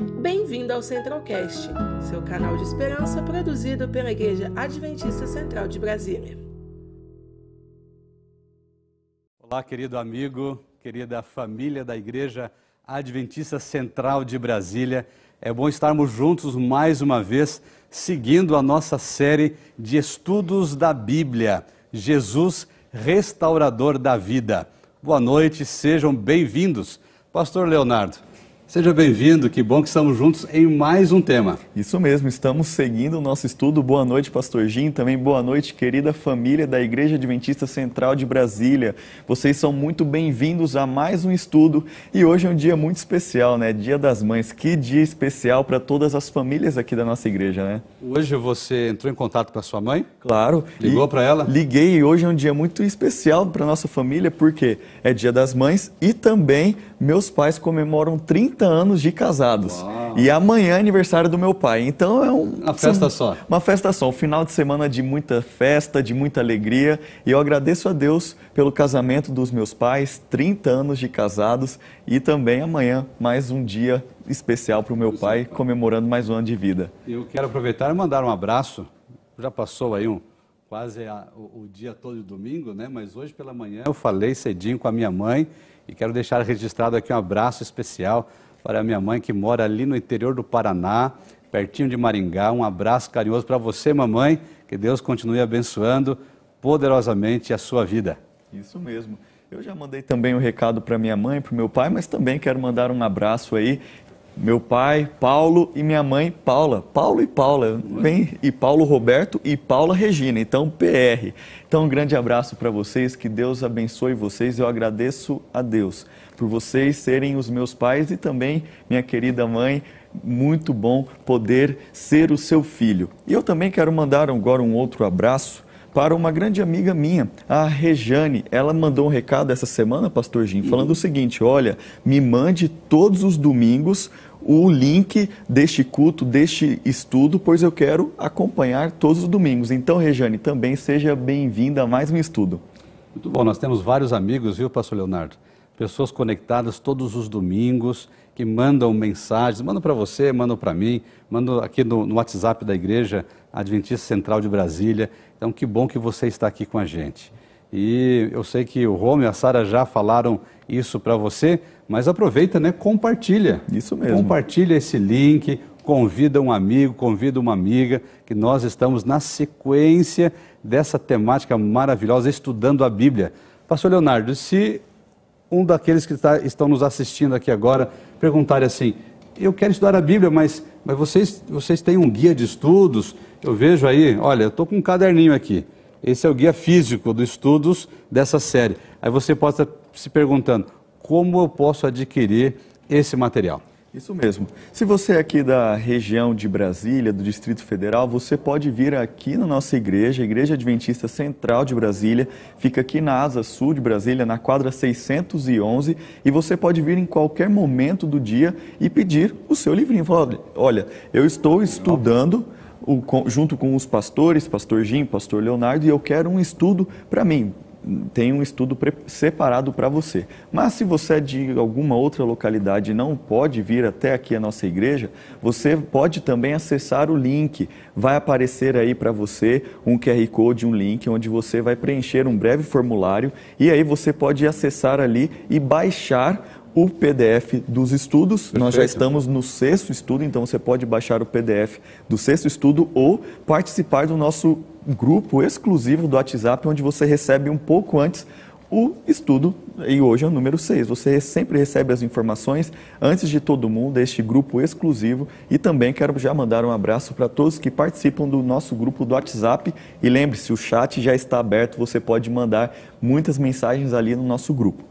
Bem-vindo ao Centralcast, seu canal de esperança produzido pela Igreja Adventista Central de Brasília. Olá, querido amigo, querida família da Igreja Adventista Central de Brasília. É bom estarmos juntos mais uma vez, seguindo a nossa série de estudos da Bíblia. Jesus, restaurador da vida. Boa noite, sejam bem-vindos. Pastor Leonardo, Seja bem-vindo, que bom que estamos juntos em mais um tema. Isso mesmo, estamos seguindo o nosso estudo. Boa noite, Pastor Jim. Também boa noite, querida família da Igreja Adventista Central de Brasília. Vocês são muito bem-vindos a mais um estudo e hoje é um dia muito especial, né? Dia das Mães. Que dia especial para todas as famílias aqui da nossa igreja, né? Hoje você entrou em contato com a sua mãe? Claro. Ligou para ela? Liguei e hoje é um dia muito especial para nossa família porque é Dia das Mães e também meus pais comemoram 30 anos de casados. Uau. E amanhã é aniversário do meu pai. Então é um, uma festa só. Uma festa só. Um final de semana de muita festa, de muita alegria. E eu agradeço a Deus pelo casamento dos meus pais, 30 anos de casados. E também amanhã, mais um dia especial para o meu pai, comemorando mais um ano de vida. Eu quero aproveitar e mandar um abraço. Já passou aí um, quase a, o, o, dia todo de domingo, né? Mas hoje pela manhã eu falei cedinho com a minha mãe e quero deixar registrado aqui um abraço especial para minha mãe que mora ali no interior do Paraná, pertinho de Maringá. Um abraço carinhoso para você, mamãe. Que Deus continue abençoando poderosamente a sua vida. Isso mesmo. Eu já mandei também um recado para minha mãe, para o meu pai, mas também quero mandar um abraço aí meu pai, Paulo, e minha mãe, Paula. Paulo e Paula, bem, e Paulo Roberto e Paula Regina, então PR. Então, um grande abraço para vocês, que Deus abençoe vocês. Eu agradeço a Deus por vocês serem os meus pais e também minha querida mãe. Muito bom poder ser o seu filho. E eu também quero mandar agora um outro abraço para uma grande amiga minha, a Rejane. Ela mandou um recado essa semana, Pastor Jim, falando uhum. o seguinte: olha, me mande todos os domingos o link deste culto, deste estudo, pois eu quero acompanhar todos os domingos. Então, Rejane, também seja bem-vinda a mais um estudo. Muito bom, nós temos vários amigos, viu, Pastor Leonardo? Pessoas conectadas todos os domingos, que mandam mensagens, mandam para você, mandam para mim, mandam aqui no, no, WhatsApp da Igreja Adventista Central de Brasília. Então, que bom que você está aqui com a gente. E eu sei que o Rômio e a Sara já falaram isso para você, mas aproveita, né? Compartilha. Isso mesmo. Compartilha esse link, convida um amigo, convida uma amiga, que nós estamos na sequência dessa temática maravilhosa, estudando a Bíblia. Pastor Leonardo, se um daqueles que está, estão nos assistindo aqui agora perguntar assim, eu quero estudar a Bíblia, mas, mas vocês, vocês têm um guia de estudos? Eu vejo aí, olha, eu estou com um caderninho aqui. Esse é o guia físico dos estudos dessa série. Aí você pode estar se perguntando, como eu posso adquirir esse material. Isso mesmo. Se você é aqui da região de Brasília, do Distrito Federal, você pode vir aqui na nossa igreja, a Igreja Adventista Central de Brasília, fica aqui na Asa Sul de Brasília, na quadra 611, e você pode vir em qualquer momento do dia e pedir o seu livrinho. Falar, olha, eu estou estudando junto com os pastores, pastor Jim, pastor Leonardo, e eu quero um estudo para mim tem um estudo separado para você. Mas se você é de alguma outra localidade e não pode vir até aqui a nossa igreja, você pode também acessar o link. Vai aparecer aí para você um QR Code, um link, onde você vai preencher um breve formulário e aí você pode acessar ali e baixar o PDF dos estudos. Perfeito. Nós já estamos no sexto estudo, então você pode baixar o PDF do sexto estudo ou participar do nosso grupo exclusivo do WhatsApp, onde você recebe um pouco antes o estudo, e hoje é o número 6. Você sempre recebe as informações antes de todo mundo, este grupo exclusivo. E também quero já mandar um abraço para todos que participam do nosso grupo do WhatsApp. E lembre-se, o chat já está aberto, você pode mandar muitas mensagens ali no nosso grupo.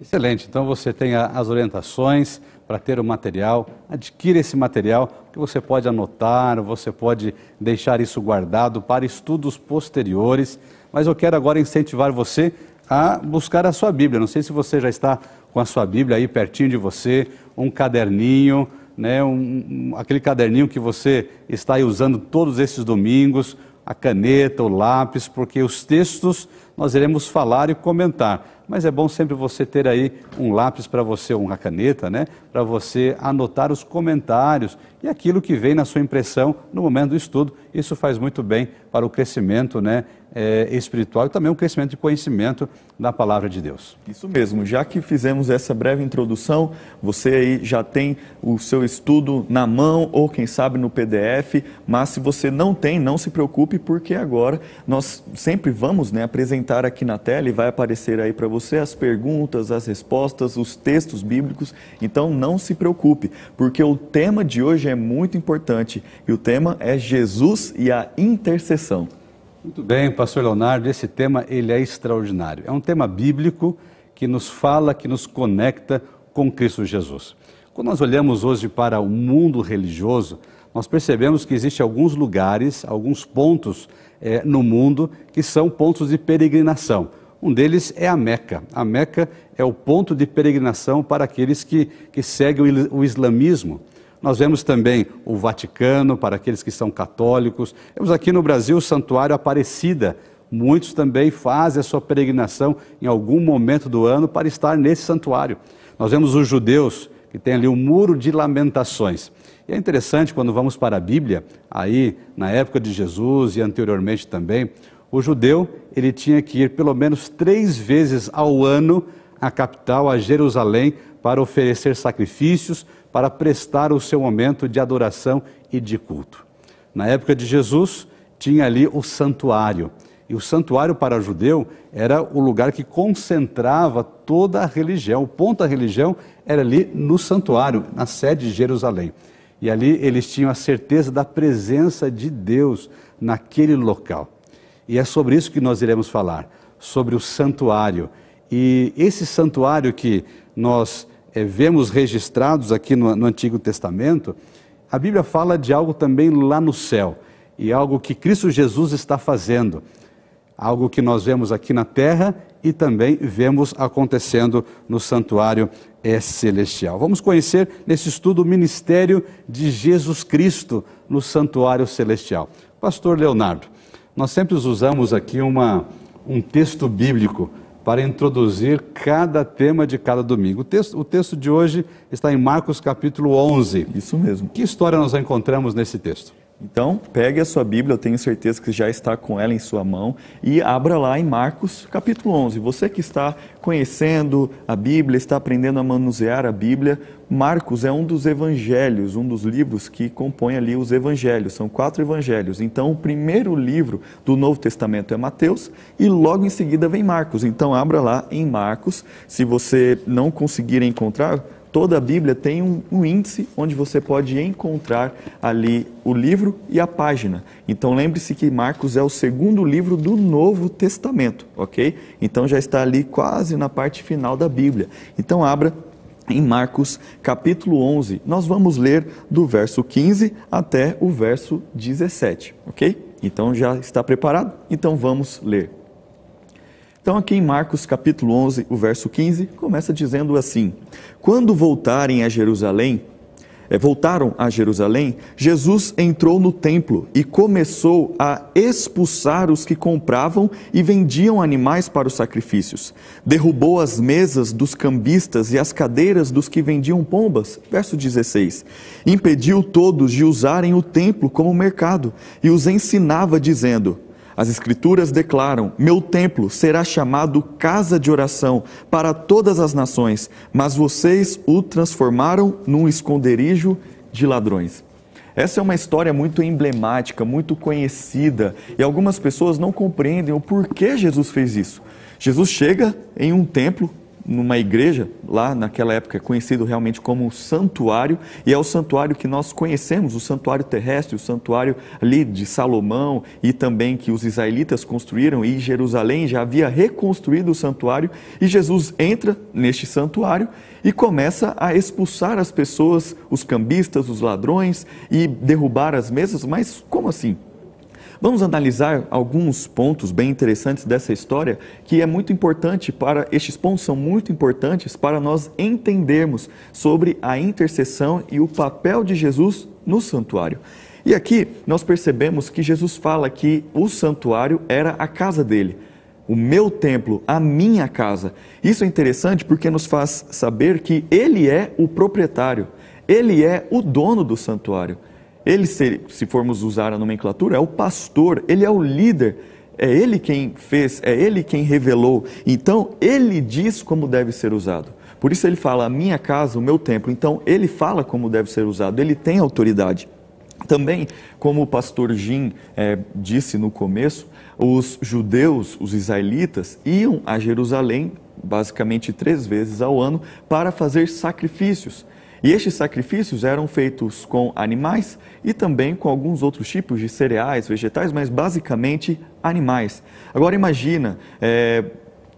Excelente. Então você tem as orientações para ter o material, adquira esse material que você pode anotar, você pode deixar isso guardado para estudos posteriores. Mas eu quero agora incentivar você a buscar a sua Bíblia. Não sei se você já está com a sua Bíblia aí pertinho de você, um caderninho, né, um, aquele caderninho que você está usando todos esses domingos, a caneta, o lápis, porque os textos nós iremos falar e comentar mas é bom sempre você ter aí um lápis para você, uma caneta, né? Para você anotar os comentários e aquilo que vem na sua impressão no momento do estudo. Isso faz muito bem para o crescimento, né? é, espiritual e também um crescimento de conhecimento da palavra de Deus. Isso mesmo, já que fizemos essa breve introdução, você aí já tem o seu estudo na mão ou quem sabe no PDF, mas se você não tem, não se preocupe, porque agora nós sempre vamos né, apresentar aqui na tela e vai aparecer aí para você as perguntas, as respostas, os textos bíblicos, então não se preocupe, porque o tema de hoje é muito importante e o tema é Jesus e a intercessão. Muito bem, pastor Leonardo, esse tema ele é extraordinário. É um tema bíblico que nos fala, que nos conecta com Cristo Jesus. Quando nós olhamos hoje para o mundo religioso, nós percebemos que existem alguns lugares, alguns pontos é, no mundo que são pontos de peregrinação. Um deles é a Meca. A Meca é o ponto de peregrinação para aqueles que, que seguem o islamismo. Nós vemos também o Vaticano, para aqueles que são católicos. Temos aqui no Brasil o Santuário Aparecida. Muitos também fazem a sua peregrinação em algum momento do ano para estar nesse santuário. Nós vemos os judeus, que tem ali o Muro de Lamentações. E é interessante quando vamos para a Bíblia, aí na época de Jesus e anteriormente também, o judeu ele tinha que ir pelo menos três vezes ao ano à capital, a Jerusalém, para oferecer sacrifícios, para prestar o seu momento de adoração e de culto. Na época de Jesus, tinha ali o santuário. E o santuário para o judeu era o lugar que concentrava toda a religião. O ponto da religião era ali no santuário, na sede de Jerusalém. E ali eles tinham a certeza da presença de Deus naquele local. E é sobre isso que nós iremos falar, sobre o santuário. E esse santuário que nós é, vemos registrados aqui no, no Antigo Testamento, a Bíblia fala de algo também lá no céu, e algo que Cristo Jesus está fazendo, algo que nós vemos aqui na terra e também vemos acontecendo no santuário é, celestial. Vamos conhecer nesse estudo o ministério de Jesus Cristo no santuário celestial. Pastor Leonardo, nós sempre usamos aqui uma, um texto bíblico para introduzir cada tema de cada domingo. O texto, o texto de hoje está em Marcos capítulo 11. Isso mesmo. Que história nós encontramos nesse texto? Então, pegue a sua Bíblia, eu tenho certeza que já está com ela em sua mão, e abra lá em Marcos, capítulo 11. Você que está conhecendo a Bíblia, está aprendendo a manusear a Bíblia, Marcos é um dos evangelhos, um dos livros que compõem ali os evangelhos. São quatro evangelhos. Então, o primeiro livro do Novo Testamento é Mateus e logo em seguida vem Marcos. Então, abra lá em Marcos. Se você não conseguir encontrar, toda a Bíblia tem um, um, índice onde você pode encontrar ali o livro e a página. Então lembre-se que Marcos é o segundo livro do Novo Testamento, ok? Então já está ali quase na parte final da Bíblia. Então abra em Marcos capítulo 11. Nós vamos ler do verso 15 até o verso 17, ok? Então já está preparado? Então vamos ler. Então, aqui em Marcos capítulo 11, o verso 15, começa dizendo assim: Quando voltarem a Jerusalém, é, voltaram a Jerusalém, Jesus entrou no templo e começou a expulsar os que compravam e vendiam animais para os sacrifícios. Derrubou as mesas dos cambistas e as cadeiras dos que vendiam pombas. Verso 16. Impediu todos de usarem o templo como mercado e os ensinava, dizendo: as Escrituras declaram: Meu templo será chamado casa de oração para todas as nações, mas vocês o transformaram num esconderijo de ladrões. Essa é uma história muito emblemática, muito conhecida, e algumas pessoas não compreendem o porquê Jesus fez isso. Jesus chega em um templo numa igreja, lá naquela época conhecido realmente como santuário, e é o santuário que nós conhecemos, o santuário terrestre, o santuário ali de Salomão e também que os israelitas construíram, e Jerusalém já havia reconstruído o santuário, e Jesus entra neste santuário e começa a expulsar as pessoas, os cambistas, os ladrões, e derrubar as mesas, mas como assim? Vamos analisar alguns pontos bem interessantes dessa história, que é muito importante para, estes pontos são muito importantes para nós entendermos sobre a intercessão e o papel de Jesus no santuário. E aqui nós percebemos que Jesus fala que o santuário era a casa dele. o meu templo, a minha casa. Isso é interessante porque nos faz saber que ele é o proprietário, ele é o dono do santuário. Ele, se, se formos usar a nomenclatura, é o pastor, ele é o líder, é ele quem fez, é ele quem revelou. Então, ele diz como deve ser usado. Por isso ele fala, a minha casa, o meu templo. Então, ele fala como deve ser usado, ele tem autoridade. Também, como o pastor Jim é, disse no começo, os judeus, os israelitas, iam a Jerusalém basicamente três vezes ao ano para fazer sacrifícios. E estes sacrifícios eram feitos com animais e também com alguns outros tipos de cereais, vegetais, mas basicamente animais. Agora imagina, é,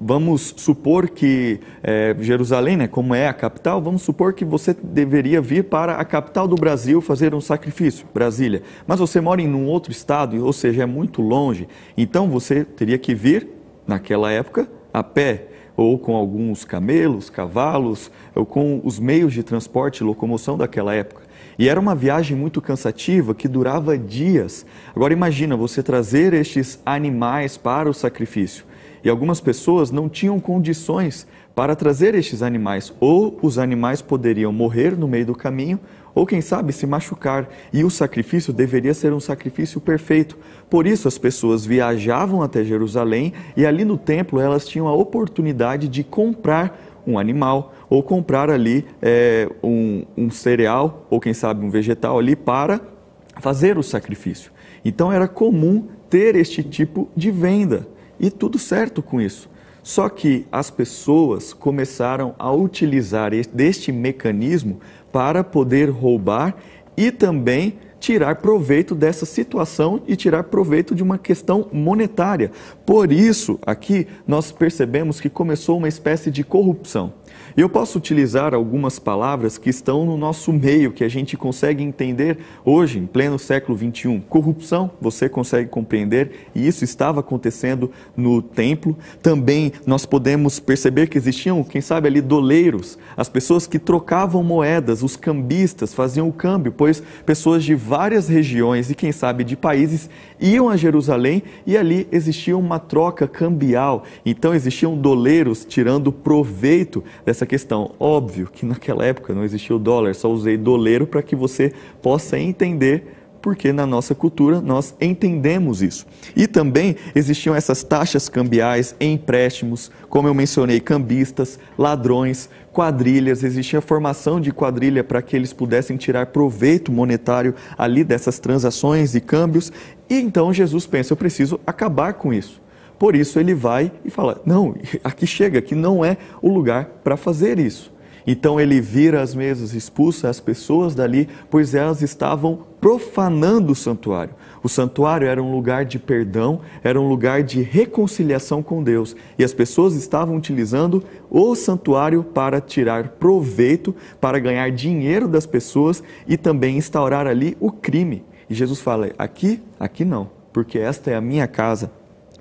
vamos supor que é, Jerusalém, né, como é a capital, vamos supor que você deveria vir para a capital do Brasil fazer um sacrifício, Brasília. Mas você mora em um outro estado, ou seja, é muito longe. Então você teria que vir, naquela época, a pé ou com alguns camelos, cavalos, ou com os meios de transporte e locomoção daquela época. E era uma viagem muito cansativa que durava dias. Agora imagina você trazer estes animais para o sacrifício. E algumas pessoas não tinham condições para trazer estes animais, ou os animais poderiam morrer no meio do caminho, ou quem sabe se machucar, e o sacrifício deveria ser um sacrifício perfeito. Por isso as pessoas viajavam até Jerusalém e ali no templo elas tinham a oportunidade de comprar um animal ou comprar ali é, um, um cereal ou quem sabe um vegetal ali para fazer o sacrifício. Então era comum ter este tipo de venda e tudo certo com isso. Só que as pessoas começaram a utilizar deste mecanismo para poder roubar e também tirar proveito dessa situação e tirar proveito de uma questão monetária. Por isso, aqui nós percebemos que começou uma espécie de corrupção. Eu posso utilizar algumas palavras que estão no nosso meio, que a gente consegue entender hoje, em pleno século 21. Corrupção, você consegue compreender, e isso estava acontecendo no templo. Também nós podemos perceber que existiam, quem sabe ali, doleiros, as pessoas que trocavam moedas, os cambistas faziam o câmbio, pois pessoas de várias regiões e, quem sabe, de países iam a Jerusalém e ali existia uma troca cambial. Então existiam doleiros tirando proveito dessa questão. Óbvio que naquela época não existia o dólar, só usei doleiro para que você possa entender porque na nossa cultura nós entendemos isso. E também existiam essas taxas cambiais, empréstimos, como eu mencionei, cambistas, ladrões, quadrilhas, existia formação de quadrilha para que eles pudessem tirar proveito monetário ali dessas transações e câmbios. E então Jesus pensa, eu preciso acabar com isso. Por isso ele vai e fala: Não, aqui chega, aqui não é o lugar para fazer isso. Então ele vira as mesas, expulsa as pessoas dali, pois elas estavam profanando o santuário. O santuário era um lugar de perdão, era um lugar de reconciliação com Deus. E as pessoas estavam utilizando o santuário para tirar proveito, para ganhar dinheiro das pessoas e também instaurar ali o crime. E Jesus fala: aqui, aqui não, porque esta é a minha casa.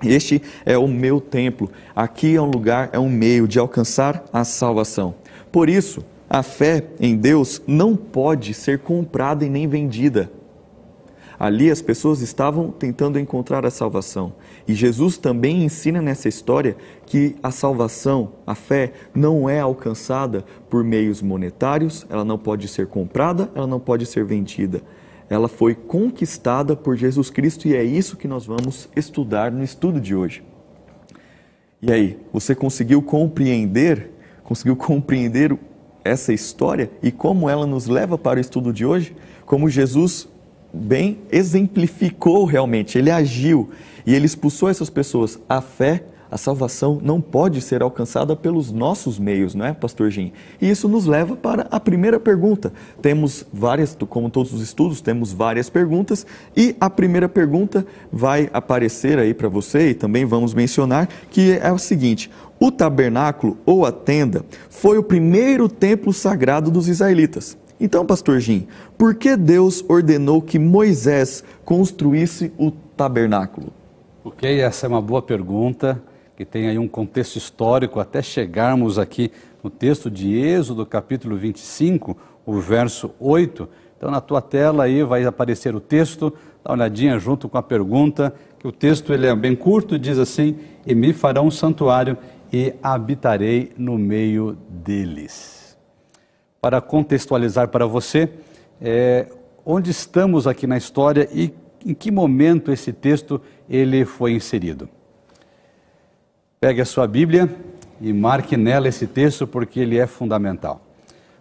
Este é o meu templo. Aqui é um lugar, é um meio de alcançar a salvação. Por isso, a fé em Deus não pode ser comprada e nem vendida. Ali as pessoas estavam tentando encontrar a salvação. E Jesus também ensina nessa história que a salvação, a fé, não é alcançada por meios monetários, ela não pode ser comprada, ela não pode ser vendida. Ela foi conquistada por Jesus Cristo e é isso que nós vamos estudar no estudo de hoje. E aí, você conseguiu compreender conseguiu compreender essa história e como ela nos leva para o estudo de hoje, como Jesus bem exemplificou realmente, ele agiu e ele expulsou essas pessoas. A fé a salvação não pode ser alcançada pelos nossos meios, não é, Pastor Jim? E isso nos leva para a primeira pergunta. Temos várias, como todos os estudos, temos várias perguntas e a primeira pergunta vai aparecer aí para você e também vamos mencionar que é o seguinte: o tabernáculo ou a tenda foi o primeiro templo sagrado dos israelitas. Então, pastor Jim, por que Deus ordenou que Moisés construísse o tabernáculo? Ok, essa é uma boa pergunta que tem aí um contexto histórico até chegarmos aqui no texto de Êxodo, capítulo 25, o verso 8. Então, na tua tela aí vai aparecer o texto, dá uma olhadinha junto com a pergunta que o texto ele é bem curto, diz assim: E me farão um santuário e habitarei no meio deles. Para contextualizar para você, é, onde estamos aqui na história e em que momento esse texto ele foi inserido. Pegue a sua Bíblia e marque nela esse texto porque ele é fundamental.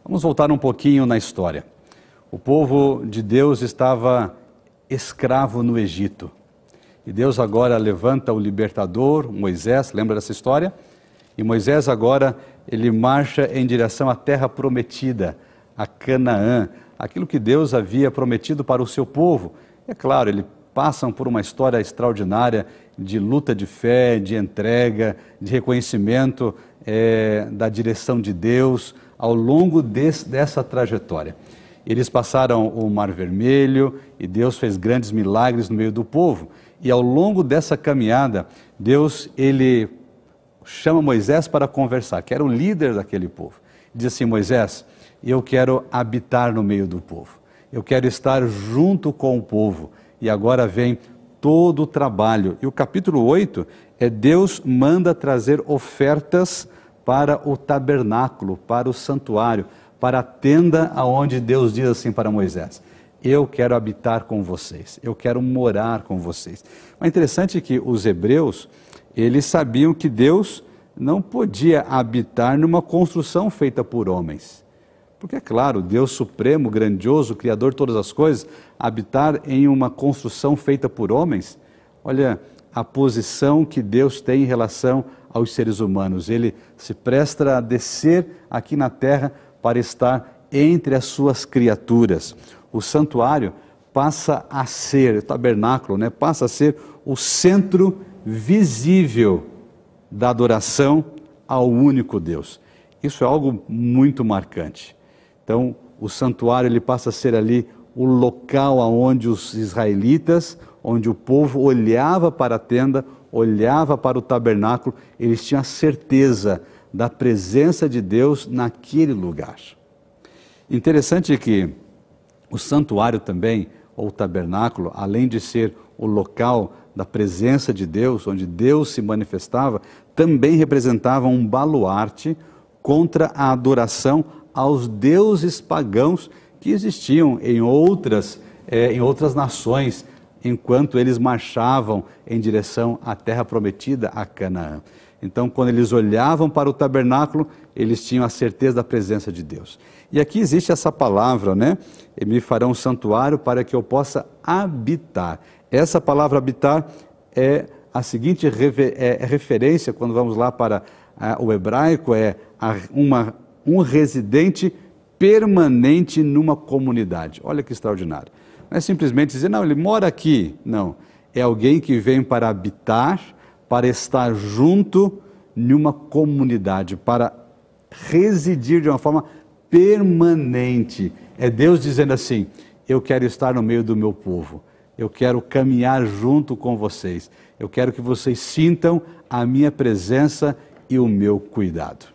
Vamos voltar um pouquinho na história. O povo de Deus estava escravo no Egito. E Deus agora levanta o libertador, Moisés, lembra dessa história? E Moisés agora ele marcha em direção à terra prometida, a Canaã, aquilo que Deus havia prometido para o seu povo. É claro, eles passam por uma história extraordinária de luta de fé, de entrega, de reconhecimento é, da direção de Deus ao longo desse, dessa trajetória. Eles passaram o Mar Vermelho e Deus fez grandes milagres no meio do povo. E ao longo dessa caminhada, Deus ele chama Moisés para conversar, que era o líder daquele povo. Diz assim: Moisés, eu quero habitar no meio do povo, eu quero estar junto com o povo. E agora vem todo o trabalho. E o capítulo 8 é Deus manda trazer ofertas para o tabernáculo, para o santuário, para a tenda aonde Deus diz assim para Moisés: Eu quero habitar com vocês, eu quero morar com vocês. Mas é interessante que os hebreus, eles sabiam que Deus não podia habitar numa construção feita por homens. Porque, é claro, Deus Supremo, grandioso, Criador de todas as coisas, habitar em uma construção feita por homens, olha a posição que Deus tem em relação aos seres humanos. Ele se presta a descer aqui na terra para estar entre as suas criaturas. O santuário passa a ser, o tabernáculo, né, passa a ser o centro visível da adoração ao único Deus. Isso é algo muito marcante. Então, o santuário ele passa a ser ali o local aonde os israelitas, onde o povo olhava para a tenda, olhava para o tabernáculo, eles tinham a certeza da presença de Deus naquele lugar. Interessante que o santuário também, ou o tabernáculo, além de ser o local da presença de Deus, onde Deus se manifestava, também representava um baluarte contra a adoração aos deuses pagãos que existiam em outras, é, em outras nações, enquanto eles marchavam em direção à terra prometida, a Canaã. Então, quando eles olhavam para o tabernáculo, eles tinham a certeza da presença de Deus. E aqui existe essa palavra, né? E me farão um santuário para que eu possa habitar. Essa palavra habitar é a seguinte é, referência, quando vamos lá para o hebraico, é uma, um residente permanente numa comunidade. Olha que extraordinário. Não é simplesmente dizer, não, ele mora aqui. Não. É alguém que vem para habitar, para estar junto numa comunidade, para residir de uma forma permanente. É Deus dizendo assim: eu quero estar no meio do meu povo, eu quero caminhar junto com vocês, eu quero que vocês sintam a minha presença e o meu cuidado.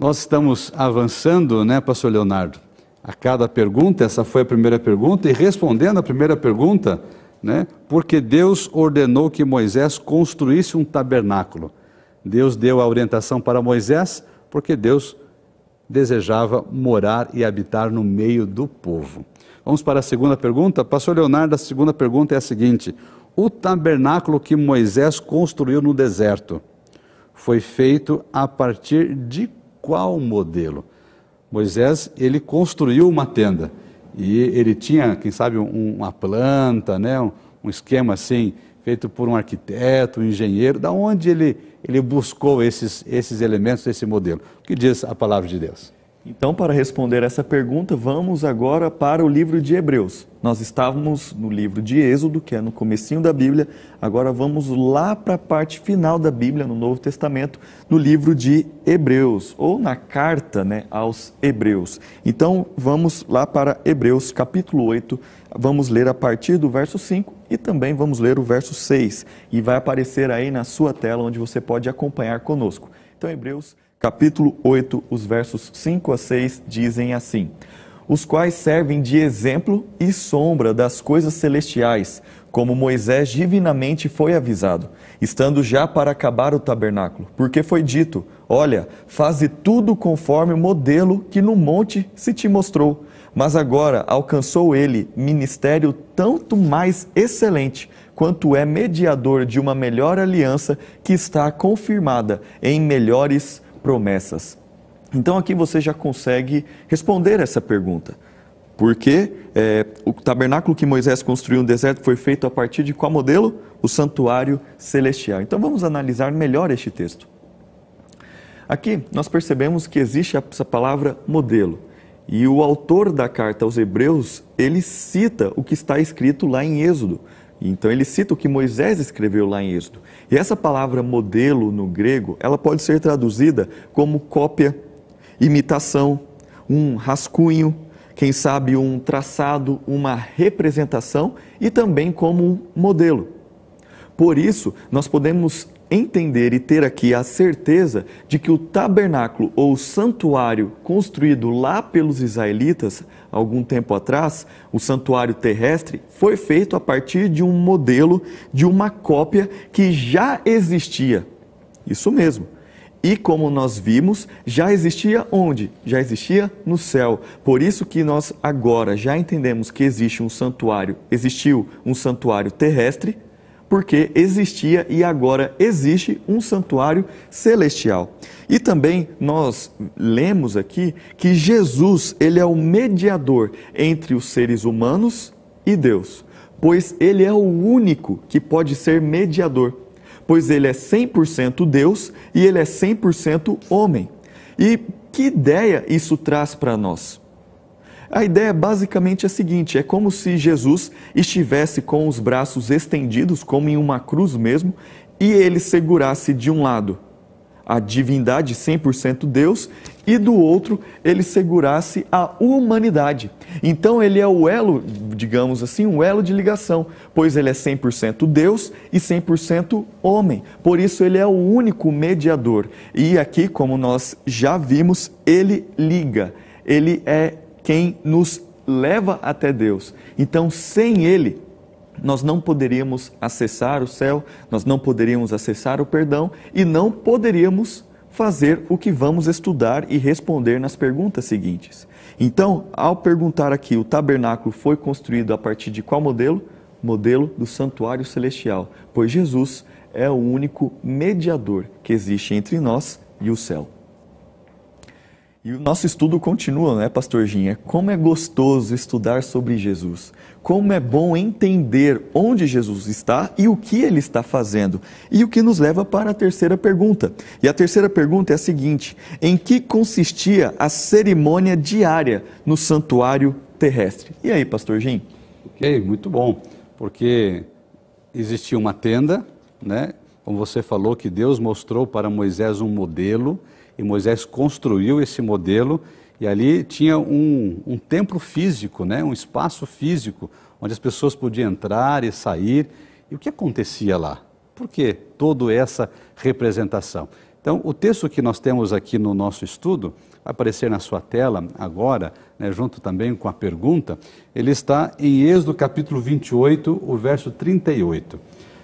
Nós estamos avançando, né, Pastor Leonardo? A cada pergunta, essa foi a primeira pergunta, e respondendo a primeira pergunta, né? Porque Deus ordenou que Moisés construísse um tabernáculo. Deus deu a orientação para Moisés, porque Deus desejava morar e habitar no meio do povo. Vamos para a segunda pergunta. Pastor Leonardo, a segunda pergunta é a seguinte: O tabernáculo que Moisés construiu no deserto foi feito a partir de qual modelo? Moisés, ele construiu uma tenda e ele tinha, quem sabe, um, uma planta, né, um, um, esquema assim, feito por um arquiteto, um engenheiro, da onde ele, ele buscou esses, esses elementos, esse modelo. O que diz a palavra de Deus? Então, para responder essa pergunta, vamos agora para o livro de Hebreus. Nós estávamos no livro de Êxodo, que é no comecinho da Bíblia. Agora vamos lá para a parte final da Bíblia, no Novo Testamento, no livro de Hebreus, ou na carta né, aos Hebreus. Então, vamos lá para Hebreus, capítulo 8. Vamos ler a partir do verso 5 e também vamos ler o verso 6. E vai aparecer aí na sua tela, onde você pode acompanhar conosco. Então, Hebreus capítulo 8, os versos 5 a 6 dizem assim: os quais servem de exemplo e sombra das coisas celestiais, como Moisés divinamente foi avisado, estando já para acabar o tabernáculo, porque foi dito: Olha, faze tudo conforme o modelo que no monte se te mostrou. Mas agora alcançou ele ministério tanto mais excelente, quanto é mediador de uma melhor aliança que está confirmada em melhores promessas. Então aqui você já consegue responder essa pergunta. Porque é, o tabernáculo que Moisés construiu no deserto foi feito a partir de qual modelo? O santuário celestial. Então vamos analisar melhor este texto. Aqui nós percebemos que existe essa palavra modelo. E o autor da carta aos Hebreus, ele cita o que está escrito lá em Êxodo. Então ele cita o que Moisés escreveu lá em Êxodo. E essa palavra modelo no grego, ela pode ser traduzida como cópia, imitação, um rascunho, quem sabe um traçado, uma representação e também como um modelo. Por isso, nós podemos entender e ter aqui a certeza de que o tabernáculo ou santuário construído lá pelos israelitas algum tempo atrás, o santuário terrestre, foi feito a partir de um modelo, de uma cópia que já existia. Isso mesmo. E como nós vimos, já existia onde? Já existia no céu. Por isso que nós agora já entendemos que existe um santuário, existiu um santuário terrestre, porque existia e agora existe um santuário celestial. E também nós lemos aqui que Jesus, ele é o mediador entre os seres humanos e Deus, pois ele é o único que pode ser mediador, pois ele é 100% Deus e ele é 100% homem. E que ideia isso traz para nós? A ideia basicamente é a seguinte: é como se Jesus estivesse com os braços estendidos, como em uma cruz mesmo, e ele segurasse de um lado a divindade 100% Deus e do outro ele segurasse a humanidade. Então ele é o elo, digamos assim, um elo de ligação, pois ele é 100% Deus e 100% homem. Por isso ele é o único mediador. E aqui, como nós já vimos, ele liga. Ele é quem nos leva até Deus. Então, sem Ele, nós não poderíamos acessar o céu, nós não poderíamos acessar o perdão e não poderíamos fazer o que vamos estudar e responder nas perguntas seguintes. Então, ao perguntar aqui, o tabernáculo foi construído a partir de qual modelo? Modelo do santuário celestial, pois Jesus é o único mediador que existe entre nós e o céu. E o nosso estudo continua, né, Pastor Ginha? Como é gostoso estudar sobre Jesus. Como é bom entender onde Jesus está e o que ele está fazendo. E o que nos leva para a terceira pergunta. E a terceira pergunta é a seguinte: em que consistia a cerimônia diária no santuário terrestre? E aí, Pastor Gin? Ok, muito bom. Porque existia uma tenda, né? Como você falou, que Deus mostrou para Moisés um modelo e Moisés construiu esse modelo e ali tinha um, um templo físico, né? um espaço físico, onde as pessoas podiam entrar e sair. E o que acontecia lá? Por que toda essa representação? Então, o texto que nós temos aqui no nosso estudo, vai aparecer na sua tela agora, né, junto também com a pergunta, ele está em Êxodo capítulo 28, o verso 38.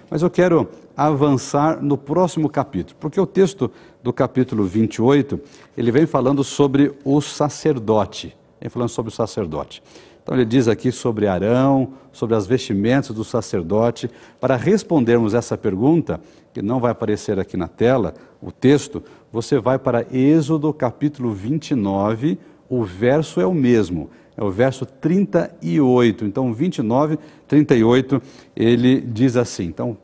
Mas eu quero avançar no próximo capítulo, porque o texto do capítulo 28, ele vem falando sobre o sacerdote, vem falando sobre o sacerdote. Então ele diz aqui sobre Arão, sobre as vestimentas do sacerdote. Para respondermos essa pergunta, que não vai aparecer aqui na tela, o texto, você vai para Êxodo capítulo 29, o verso é o mesmo, é o verso 38. Então, 29, 38, ele diz assim. Então,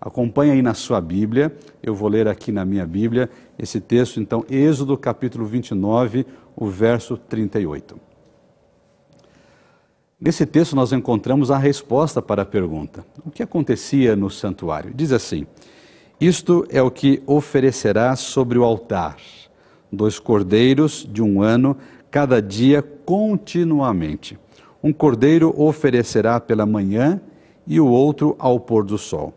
Acompanhe aí na sua Bíblia, eu vou ler aqui na minha Bíblia esse texto, então, Êxodo capítulo 29, o verso 38. Nesse texto nós encontramos a resposta para a pergunta: o que acontecia no santuário? Diz assim: Isto é o que oferecerá sobre o altar: dois cordeiros de um ano, cada dia continuamente. Um cordeiro oferecerá pela manhã e o outro ao pôr do sol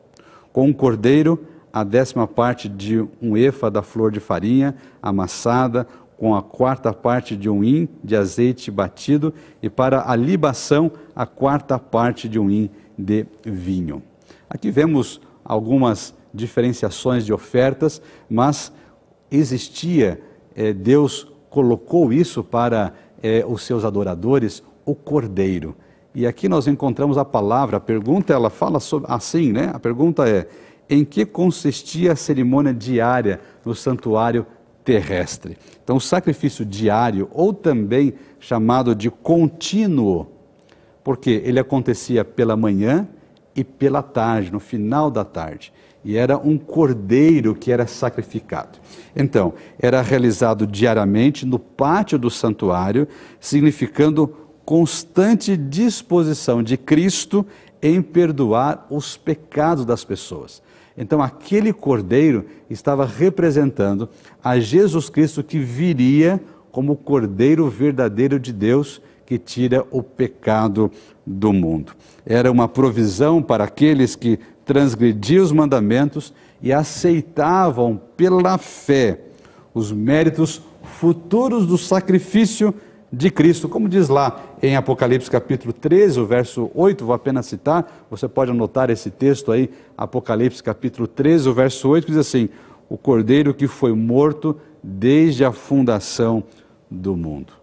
com um cordeiro, a décima parte de um efa da flor de farinha amassada, com a quarta parte de um hin de azeite batido, e para a libação, a quarta parte de um hin de vinho. Aqui vemos algumas diferenciações de ofertas, mas existia, eh, Deus colocou isso para eh, os seus adoradores, o cordeiro. E aqui nós encontramos a palavra, a pergunta ela fala sobre, assim, né? A pergunta é: em que consistia a cerimônia diária no santuário terrestre? Então, o sacrifício diário, ou também chamado de contínuo, porque ele acontecia pela manhã e pela tarde, no final da tarde. E era um cordeiro que era sacrificado. Então, era realizado diariamente no pátio do santuário, significando constante disposição de Cristo em perdoar os pecados das pessoas. Então, aquele cordeiro estava representando a Jesus Cristo que viria como o cordeiro verdadeiro de Deus que tira o pecado do mundo. Era uma provisão para aqueles que transgrediam os mandamentos e aceitavam pela fé os méritos futuros do sacrifício de Cristo, como diz lá em Apocalipse capítulo 13, o verso 8, vou apenas citar, você pode anotar esse texto aí, Apocalipse capítulo 13, o verso 8, diz assim: O cordeiro que foi morto desde a fundação do mundo.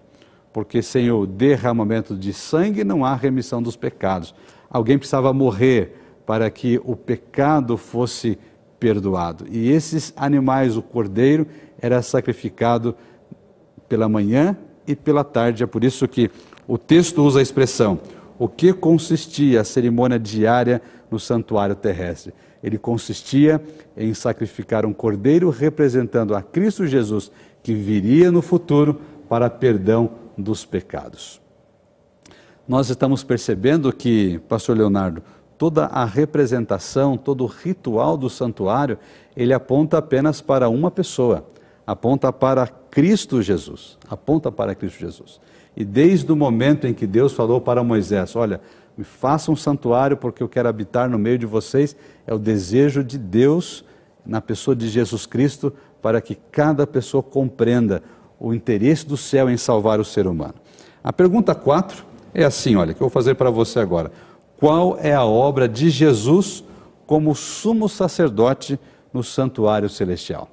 Porque sem o derramamento de sangue não há remissão dos pecados. Alguém precisava morrer para que o pecado fosse perdoado. E esses animais, o cordeiro, era sacrificado pela manhã e pela tarde. É por isso que o texto usa a expressão o que consistia a cerimônia diária no santuário terrestre. Ele consistia em sacrificar um cordeiro representando a Cristo Jesus, que viria no futuro para perdão dos pecados. Nós estamos percebendo que, pastor Leonardo, toda a representação, todo o ritual do santuário, ele aponta apenas para uma pessoa, aponta para Cristo Jesus, aponta para Cristo Jesus. E desde o momento em que Deus falou para Moisés: Olha, me faça um santuário porque eu quero habitar no meio de vocês, é o desejo de Deus na pessoa de Jesus Cristo para que cada pessoa compreenda o interesse do céu em salvar o ser humano. A pergunta 4 é assim: olha, que eu vou fazer para você agora. Qual é a obra de Jesus como sumo sacerdote no santuário celestial?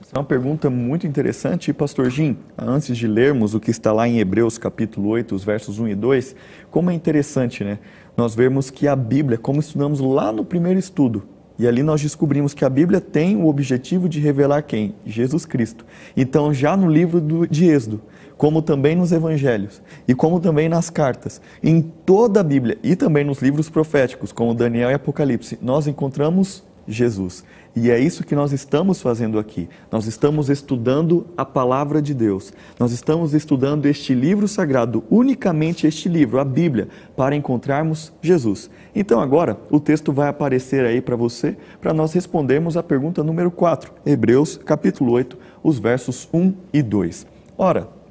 Essa é uma pergunta muito interessante, pastor Jim. Antes de lermos o que está lá em Hebreus capítulo 8, os versos 1 e 2, como é interessante, né? Nós vemos que a Bíblia, como estudamos lá no primeiro estudo, e ali nós descobrimos que a Bíblia tem o objetivo de revelar quem? Jesus Cristo. Então, já no livro de Êxodo, como também nos evangelhos, e como também nas cartas, em toda a Bíblia, e também nos livros proféticos, como Daniel e Apocalipse, nós encontramos Jesus. E é isso que nós estamos fazendo aqui. Nós estamos estudando a palavra de Deus. Nós estamos estudando este livro sagrado, unicamente este livro, a Bíblia, para encontrarmos Jesus. Então agora o texto vai aparecer aí para você, para nós respondermos a pergunta número 4, Hebreus capítulo 8, os versos 1 e 2. Ora,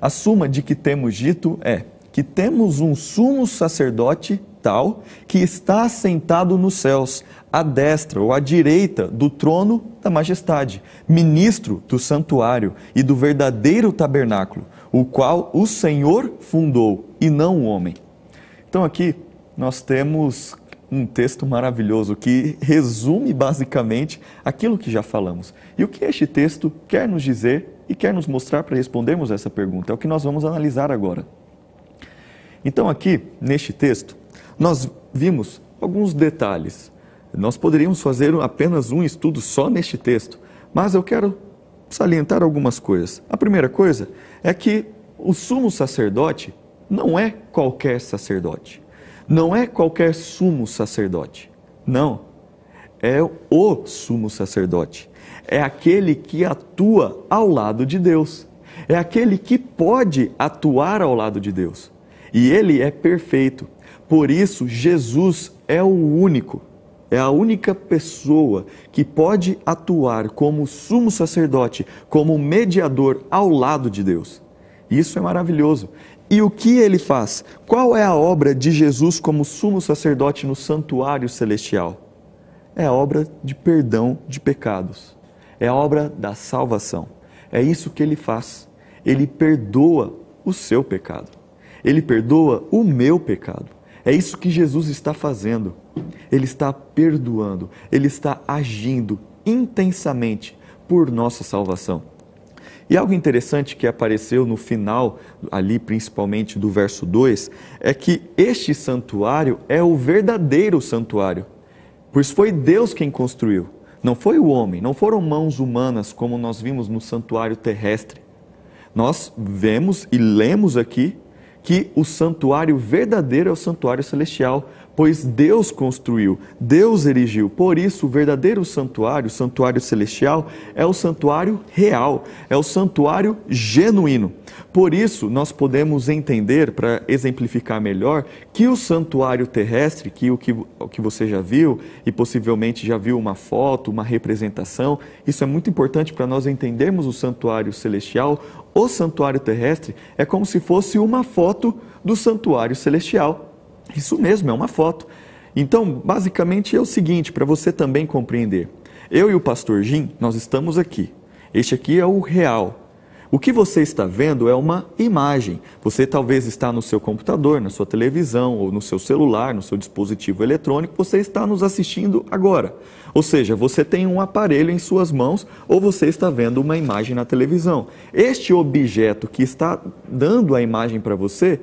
a suma de que temos dito é que temos um sumo sacerdote tal que está assentado nos céus à destra ou à direita do trono da majestade, ministro do santuário e do verdadeiro tabernáculo, o qual o Senhor fundou e não o homem. Então aqui nós temos um texto maravilhoso que resume basicamente aquilo que já falamos. E o que este texto quer nos dizer e quer nos mostrar para respondermos essa pergunta? É o que nós vamos analisar agora. Então, aqui, neste texto, nós vimos alguns detalhes nós poderíamos fazer apenas um estudo só neste texto, mas eu quero salientar algumas coisas. A primeira coisa é que o sumo sacerdote não é qualquer sacerdote, não é qualquer sumo sacerdote, não, é o sumo sacerdote, é aquele que atua ao lado de Deus, é aquele que pode atuar ao lado de Deus, e ele é perfeito. Por isso, Jesus é o único é a única pessoa que pode atuar como sumo sacerdote, como mediador ao lado de Deus. Isso é maravilhoso. E o que ele faz? Qual é a obra de Jesus como sumo sacerdote no santuário celestial? É a obra de perdão de pecados. É a obra da salvação. É isso que ele faz. Ele perdoa o seu pecado. Ele perdoa o meu pecado. É isso que Jesus está fazendo. Ele está perdoando, ele está agindo intensamente por nossa salvação. E algo interessante que apareceu no final, ali principalmente do verso 2, é que este santuário é o verdadeiro santuário, pois foi Deus quem construiu, não foi o homem, não foram mãos humanas como nós vimos no santuário terrestre. Nós vemos e lemos aqui que o santuário verdadeiro é o santuário celestial, pois Deus construiu, Deus erigiu. Por isso, o verdadeiro santuário, o santuário celestial, é o santuário real, é o santuário genuíno. Por isso, nós podemos entender, para exemplificar melhor, que o santuário terrestre, que o, que o que você já viu e possivelmente já viu uma foto, uma representação, isso é muito importante para nós entendermos o santuário celestial. O santuário terrestre é como se fosse uma foto do santuário celestial. Isso mesmo, é uma foto. Então, basicamente é o seguinte, para você também compreender. Eu e o pastor Jim, nós estamos aqui. Este aqui é o real. O que você está vendo é uma imagem. Você talvez está no seu computador, na sua televisão ou no seu celular, no seu dispositivo eletrônico, você está nos assistindo agora. Ou seja, você tem um aparelho em suas mãos ou você está vendo uma imagem na televisão. Este objeto que está dando a imagem para você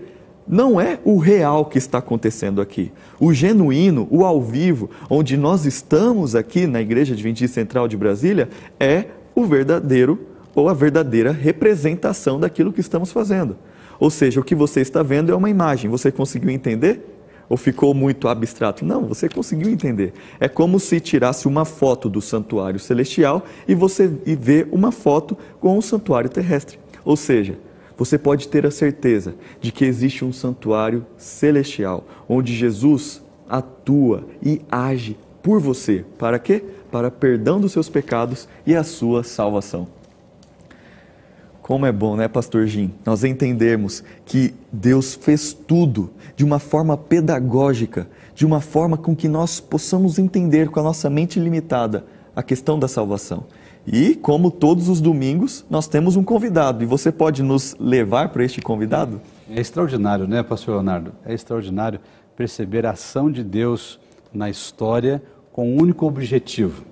não é o real que está acontecendo aqui. O genuíno, o ao vivo, onde nós estamos aqui na Igreja Adventista Central de Brasília, é o verdadeiro ou a verdadeira representação daquilo que estamos fazendo. Ou seja, o que você está vendo é uma imagem. Você conseguiu entender? Ou ficou muito abstrato? Não, você conseguiu entender. É como se tirasse uma foto do santuário celestial e você vê uma foto com o santuário terrestre. Ou seja, você pode ter a certeza de que existe um santuário celestial, onde Jesus atua e age por você. Para quê? Para perdão dos seus pecados e a sua salvação. Como é bom, né, Pastor Jim, nós entendermos que Deus fez tudo de uma forma pedagógica, de uma forma com que nós possamos entender com a nossa mente limitada a questão da salvação. E, como todos os domingos, nós temos um convidado. E você pode nos levar para este convidado? É extraordinário, né, Pastor Leonardo? É extraordinário perceber a ação de Deus na história com um único objetivo: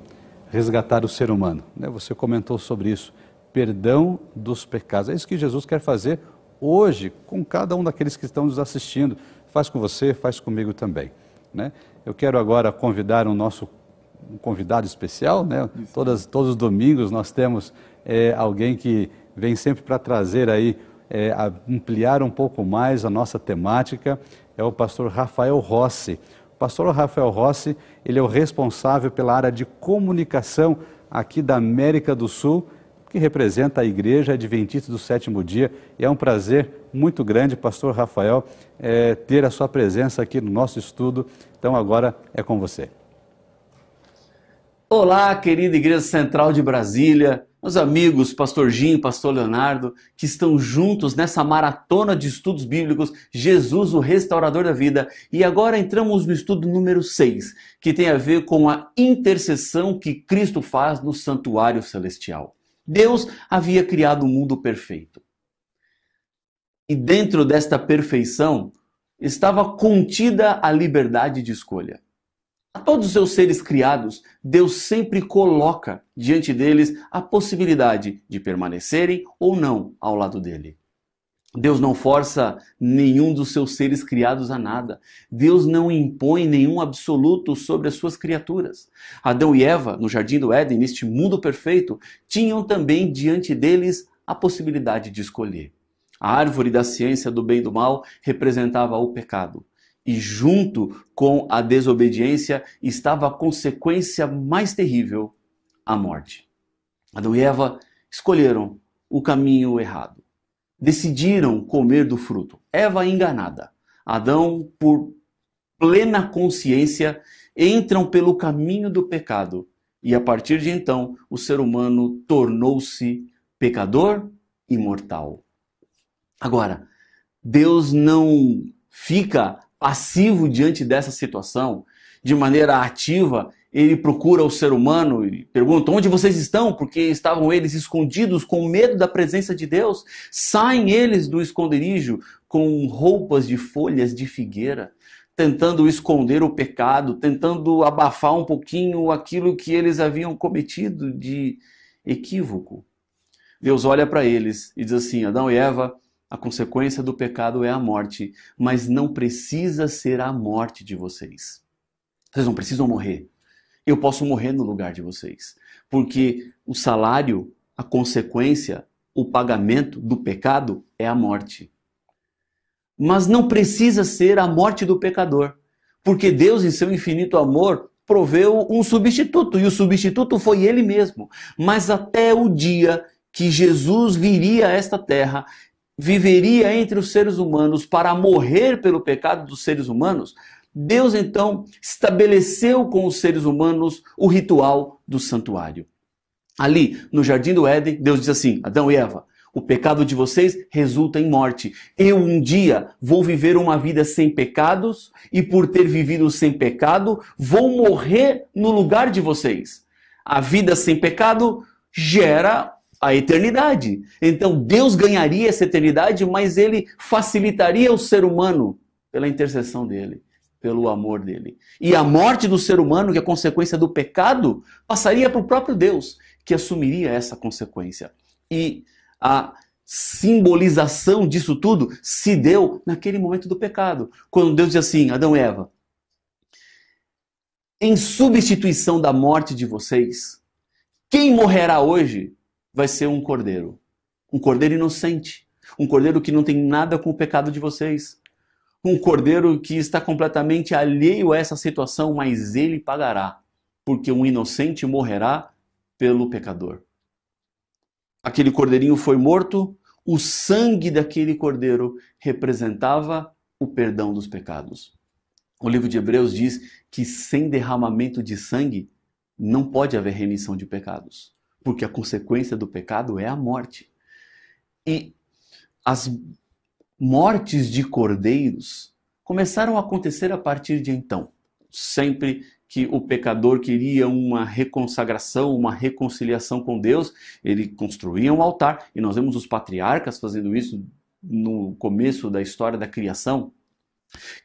resgatar o ser humano. Né? Você comentou sobre isso. Perdão dos pecados. É isso que Jesus quer fazer hoje com cada um daqueles que estão nos assistindo. Faz com você, faz comigo também. Né? Eu quero agora convidar o nosso um convidado especial, né? Todas, todos os domingos nós temos é, alguém que vem sempre para trazer aí, é, ampliar um pouco mais a nossa temática, é o pastor Rafael Rossi. O pastor Rafael Rossi, ele é o responsável pela área de comunicação aqui da América do Sul, que representa a Igreja Adventista do Sétimo Dia. E é um prazer muito grande, pastor Rafael, é, ter a sua presença aqui no nosso estudo. Então agora é com você. Olá, querida Igreja Central de Brasília, meus amigos, Pastor Jim, Pastor Leonardo, que estão juntos nessa maratona de estudos bíblicos, Jesus, o restaurador da vida. E agora entramos no estudo número 6, que tem a ver com a intercessão que Cristo faz no santuário celestial. Deus havia criado um mundo perfeito. E dentro desta perfeição estava contida a liberdade de escolha. Todos os seus seres criados, Deus sempre coloca diante deles a possibilidade de permanecerem ou não ao lado dele. Deus não força nenhum dos seus seres criados a nada. Deus não impõe nenhum absoluto sobre as suas criaturas. Adão e Eva, no jardim do Éden, neste mundo perfeito, tinham também diante deles a possibilidade de escolher. A árvore da ciência do bem e do mal representava o pecado e junto com a desobediência estava a consequência mais terrível, a morte. Adão e Eva escolheram o caminho errado. Decidiram comer do fruto. Eva enganada. Adão, por plena consciência, entram pelo caminho do pecado. E a partir de então, o ser humano tornou-se pecador e mortal. Agora, Deus não fica passivo diante dessa situação, de maneira ativa, ele procura o ser humano e pergunta: onde vocês estão? Porque estavam eles escondidos com medo da presença de Deus. Saem eles do esconderijo com roupas de folhas de figueira, tentando esconder o pecado, tentando abafar um pouquinho aquilo que eles haviam cometido de equívoco. Deus olha para eles e diz assim: Adão e Eva, a consequência do pecado é a morte, mas não precisa ser a morte de vocês. Vocês não precisam morrer eu posso morrer no lugar de vocês. Porque o salário, a consequência, o pagamento do pecado é a morte. Mas não precisa ser a morte do pecador, porque Deus, em seu infinito amor, proveu um substituto, e o substituto foi ele mesmo. Mas até o dia que Jesus viria a esta terra, viveria entre os seres humanos para morrer pelo pecado dos seres humanos, Deus então estabeleceu com os seres humanos o ritual do santuário. Ali, no jardim do Éden, Deus diz assim: Adão e Eva, o pecado de vocês resulta em morte. Eu um dia vou viver uma vida sem pecados e por ter vivido sem pecado, vou morrer no lugar de vocês. A vida sem pecado gera a eternidade. Então Deus ganharia essa eternidade, mas ele facilitaria o ser humano pela intercessão dele pelo amor dele. E a morte do ser humano, que é consequência do pecado, passaria para o próprio Deus, que assumiria essa consequência. E a simbolização disso tudo se deu naquele momento do pecado, quando Deus diz assim: Adão e Eva, em substituição da morte de vocês, quem morrerá hoje vai ser um cordeiro. Um cordeiro inocente. Um cordeiro que não tem nada com o pecado de vocês um cordeiro que está completamente alheio a essa situação, mas ele pagará, porque um inocente morrerá pelo pecador. Aquele cordeirinho foi morto, o sangue daquele cordeiro representava o perdão dos pecados. O livro de Hebreus diz que sem derramamento de sangue não pode haver remissão de pecados, porque a consequência do pecado é a morte. E as mortes de cordeiros começaram a acontecer a partir de então. Sempre que o pecador queria uma reconsagração, uma reconciliação com Deus, ele construía um altar, e nós vemos os patriarcas fazendo isso no começo da história da criação.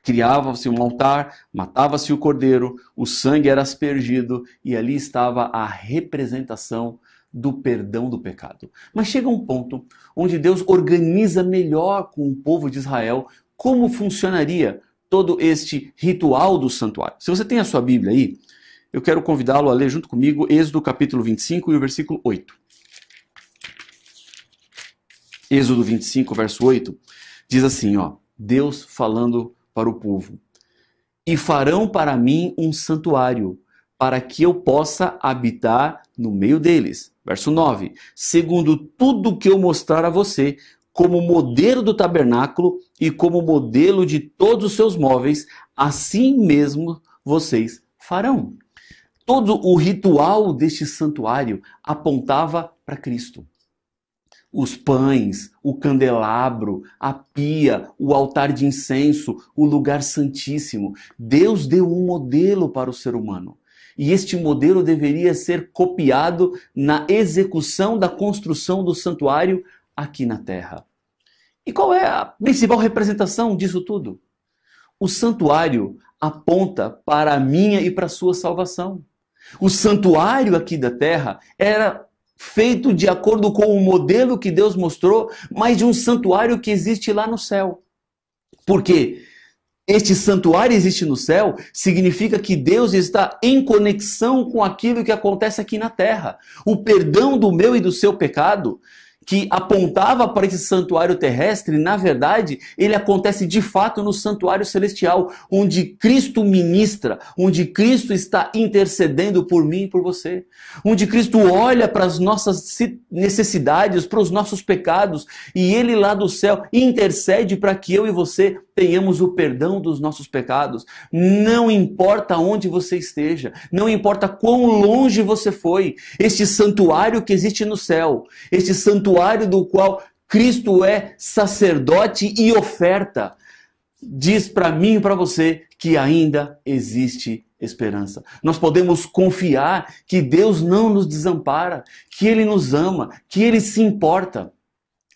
Criava-se um altar, matava-se o cordeiro, o sangue era aspergido e ali estava a representação do perdão do pecado. Mas chega um ponto onde Deus organiza melhor com o povo de Israel como funcionaria todo este ritual do santuário. Se você tem a sua Bíblia aí, eu quero convidá-lo a ler junto comigo Êxodo capítulo 25 e o versículo 8. Êxodo 25, verso 8, diz assim, ó: Deus falando para o povo: "E farão para mim um santuário, para que eu possa habitar no meio deles." Verso 9: Segundo tudo que eu mostrar a você, como modelo do tabernáculo e como modelo de todos os seus móveis, assim mesmo vocês farão. Todo o ritual deste santuário apontava para Cristo. Os pães, o candelabro, a pia, o altar de incenso, o lugar santíssimo. Deus deu um modelo para o ser humano e este modelo deveria ser copiado na execução da construção do santuário aqui na terra. E qual é a principal representação disso tudo? O santuário aponta para a minha e para a sua salvação. O santuário aqui da terra era feito de acordo com o modelo que Deus mostrou, mas de um santuário que existe lá no céu. Por quê? Este santuário existe no céu, significa que Deus está em conexão com aquilo que acontece aqui na terra. O perdão do meu e do seu pecado que apontava para esse santuário terrestre, na verdade, ele acontece de fato no santuário celestial, onde Cristo ministra, onde Cristo está intercedendo por mim e por você, onde Cristo olha para as nossas necessidades, para os nossos pecados, e ele lá do céu intercede para que eu e você tenhamos o perdão dos nossos pecados. Não importa onde você esteja, não importa quão longe você foi, este santuário que existe no céu, este santuário do qual Cristo é sacerdote e oferta, diz para mim e para você que ainda existe esperança. Nós podemos confiar que Deus não nos desampara, que Ele nos ama, que Ele se importa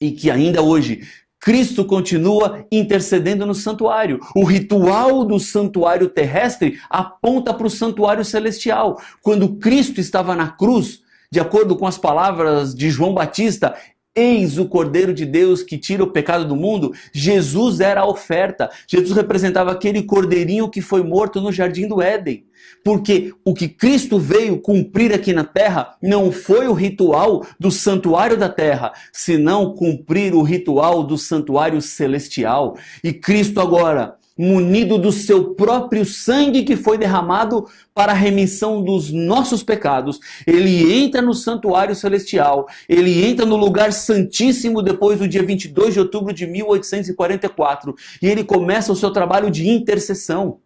e que ainda hoje Cristo continua intercedendo no santuário. O ritual do santuário terrestre aponta para o santuário celestial. Quando Cristo estava na cruz, de acordo com as palavras de João Batista, Eis o Cordeiro de Deus que tira o pecado do mundo. Jesus era a oferta. Jesus representava aquele cordeirinho que foi morto no jardim do Éden. Porque o que Cristo veio cumprir aqui na terra não foi o ritual do santuário da terra, senão cumprir o ritual do santuário celestial. E Cristo agora munido do seu próprio sangue que foi derramado para a remissão dos nossos pecados. Ele entra no santuário celestial, ele entra no lugar santíssimo depois do dia 22 de outubro de 1844 e ele começa o seu trabalho de intercessão.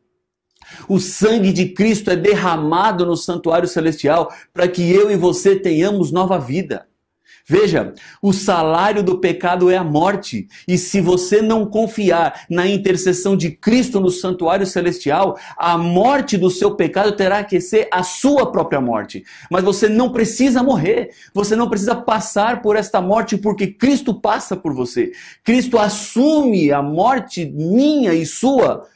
O sangue de Cristo é derramado no santuário celestial para que eu e você tenhamos nova vida. Veja, o salário do pecado é a morte. E se você não confiar na intercessão de Cristo no santuário celestial, a morte do seu pecado terá que ser a sua própria morte. Mas você não precisa morrer. Você não precisa passar por esta morte porque Cristo passa por você. Cristo assume a morte minha e sua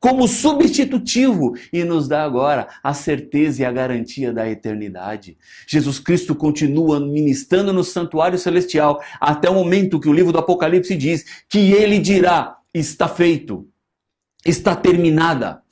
como substitutivo e nos dá agora a certeza e a garantia da eternidade. Jesus Cristo continua ministrando no santuário celestial até o momento que o livro do Apocalipse diz que ele dirá: está feito, está terminada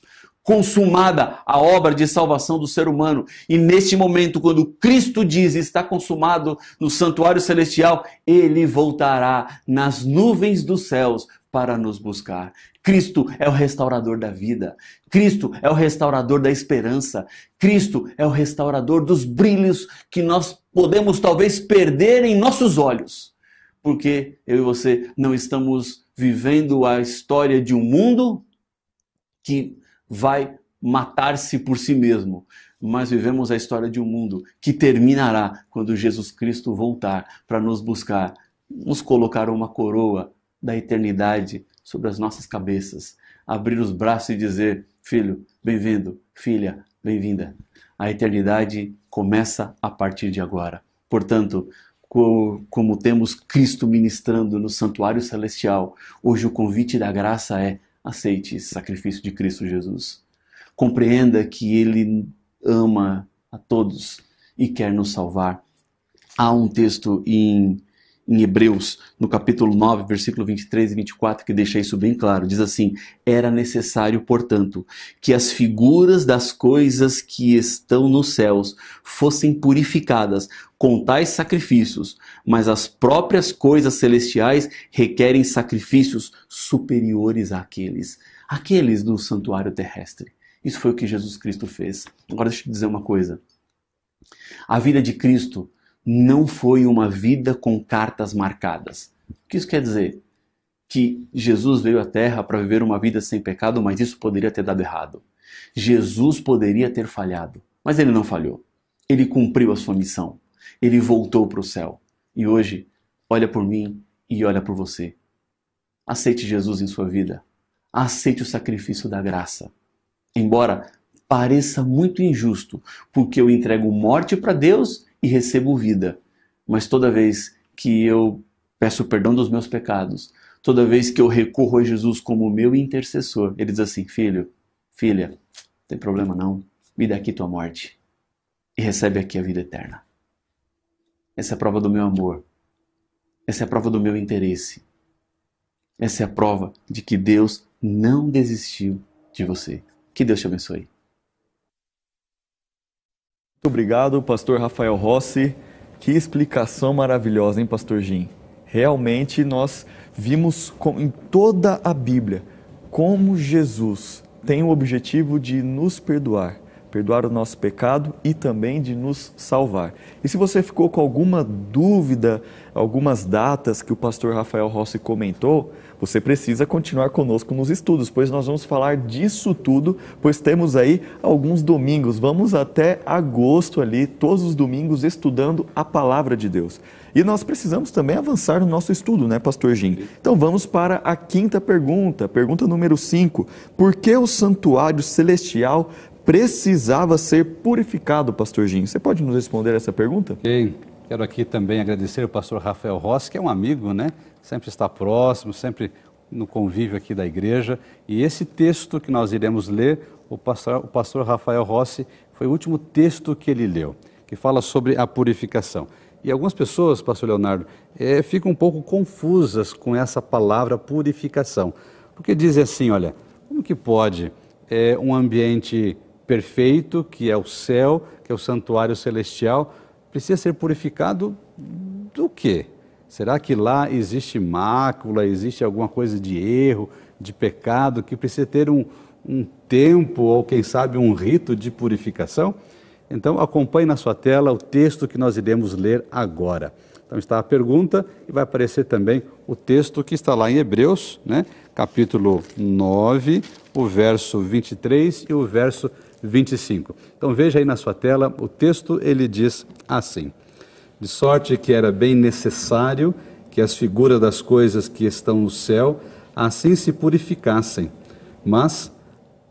consumada a obra de salvação do ser humano. E neste momento, quando Cristo diz está consumado no santuário celestial, ele voltará nas nuvens dos céus para nos buscar. Cristo é o restaurador da vida. Cristo é o restaurador da esperança. Cristo é o restaurador dos brilhos que nós podemos talvez perder em nossos olhos. Porque eu e você não estamos vivendo a história de um mundo que vai matar-se por si mesmo, mas vivemos a história de um mundo que terminará quando Jesus Cristo voltar para nos buscar, nos colocar uma coroa da eternidade sobre as nossas cabeças, abrir os braços e dizer: Filho, bem-vindo, filha, bem-vinda. A eternidade começa a partir de agora. Portanto, como temos Cristo ministrando no santuário celestial, hoje o convite da graça é: aceite esse sacrifício de Cristo Jesus. Compreenda que Ele ama a todos e quer nos salvar. Há um texto em em Hebreus, no capítulo 9, versículo 23 e 24, que deixa isso bem claro. Diz assim: Era necessário, portanto, que as figuras das coisas que estão nos céus fossem purificadas com tais sacrifícios, mas as próprias coisas celestiais requerem sacrifícios superiores àqueles, aqueles do santuário terrestre. Isso foi o que Jesus Cristo fez. Agora deixa eu te dizer uma coisa. A vida de Cristo não foi uma vida com cartas marcadas. O que isso quer dizer? Que Jesus veio à Terra para viver uma vida sem pecado, mas isso poderia ter dado errado. Jesus poderia ter falhado, mas ele não falhou. Ele cumpriu a sua missão. Ele voltou para o céu. E hoje, olha por mim e olha por você. Aceite Jesus em sua vida. Aceite o sacrifício da graça. Embora pareça muito injusto, porque eu entrego morte para Deus e recebo vida. Mas toda vez que eu peço perdão dos meus pecados, toda vez que eu recorro a Jesus como meu intercessor, ele diz assim: Filho, filha, não tem problema não, me dá aqui tua morte e recebe aqui a vida eterna. Essa é a prova do meu amor. Essa é a prova do meu interesse. Essa é a prova de que Deus não desistiu de você. Que Deus te abençoe. Obrigado, pastor Rafael Rossi. Que explicação maravilhosa, hein, pastor Jim? Realmente nós vimos em toda a Bíblia como Jesus tem o objetivo de nos perdoar, perdoar o nosso pecado e também de nos salvar. E se você ficou com alguma dúvida, algumas datas que o pastor Rafael Rossi comentou, você precisa continuar conosco nos estudos, pois nós vamos falar disso tudo, pois temos aí alguns domingos, vamos até agosto ali, todos os domingos estudando a palavra de Deus. E nós precisamos também avançar no nosso estudo, né, pastor Jim? Então vamos para a quinta pergunta, pergunta número 5. Por que o santuário celestial precisava ser purificado, pastorzinho? Você pode nos responder essa pergunta? Ok. Quero aqui também agradecer o pastor Rafael Rossi, que é um amigo, né? Sempre está próximo, sempre no convívio aqui da igreja. E esse texto que nós iremos ler, o pastor, o pastor Rafael Rossi, foi o último texto que ele leu, que fala sobre a purificação. E algumas pessoas, pastor Leonardo, é, ficam um pouco confusas com essa palavra purificação. Porque dizem assim, olha, como que pode é, um ambiente perfeito, que é o céu, que é o santuário celestial, precisa ser purificado do quê? Será que lá existe mácula, existe alguma coisa de erro, de pecado, que precisa ter um, um tempo ou, quem sabe, um rito de purificação? Então, acompanhe na sua tela o texto que nós iremos ler agora. Então, está a pergunta e vai aparecer também o texto que está lá em Hebreus, né? capítulo 9, o verso 23 e o verso 25. Então, veja aí na sua tela, o texto ele diz assim: De sorte que era bem necessário que as figuras das coisas que estão no céu assim se purificassem, mas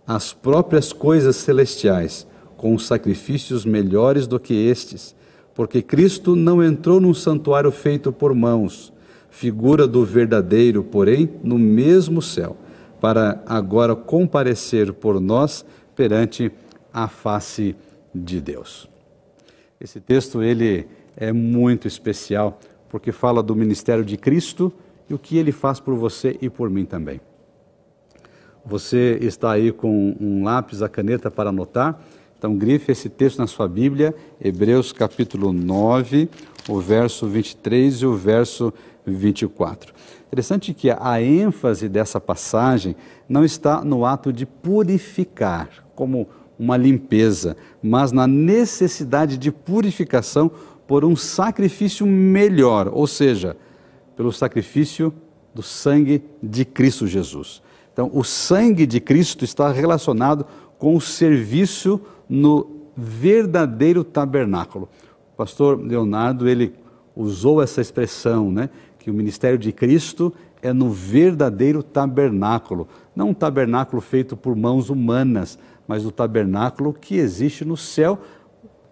as próprias coisas celestiais com sacrifícios melhores do que estes, porque Cristo não entrou num santuário feito por mãos, figura do verdadeiro, porém, no mesmo céu, para agora comparecer por nós perante a face de Deus. Esse texto ele é muito especial porque fala do ministério de Cristo e o que ele faz por você e por mim também. Você está aí com um lápis, a caneta para anotar? Então, grife esse texto na sua Bíblia, Hebreus capítulo 9, o verso 23 e o verso 24. Interessante que a ênfase dessa passagem não está no ato de purificar, como uma limpeza, mas na necessidade de purificação por um sacrifício melhor, ou seja, pelo sacrifício do sangue de Cristo Jesus. Então, o sangue de Cristo está relacionado com o serviço no verdadeiro tabernáculo. O pastor Leonardo, ele usou essa expressão, né, que o ministério de Cristo é no verdadeiro tabernáculo, não um tabernáculo feito por mãos humanas, mas o tabernáculo que existe no céu,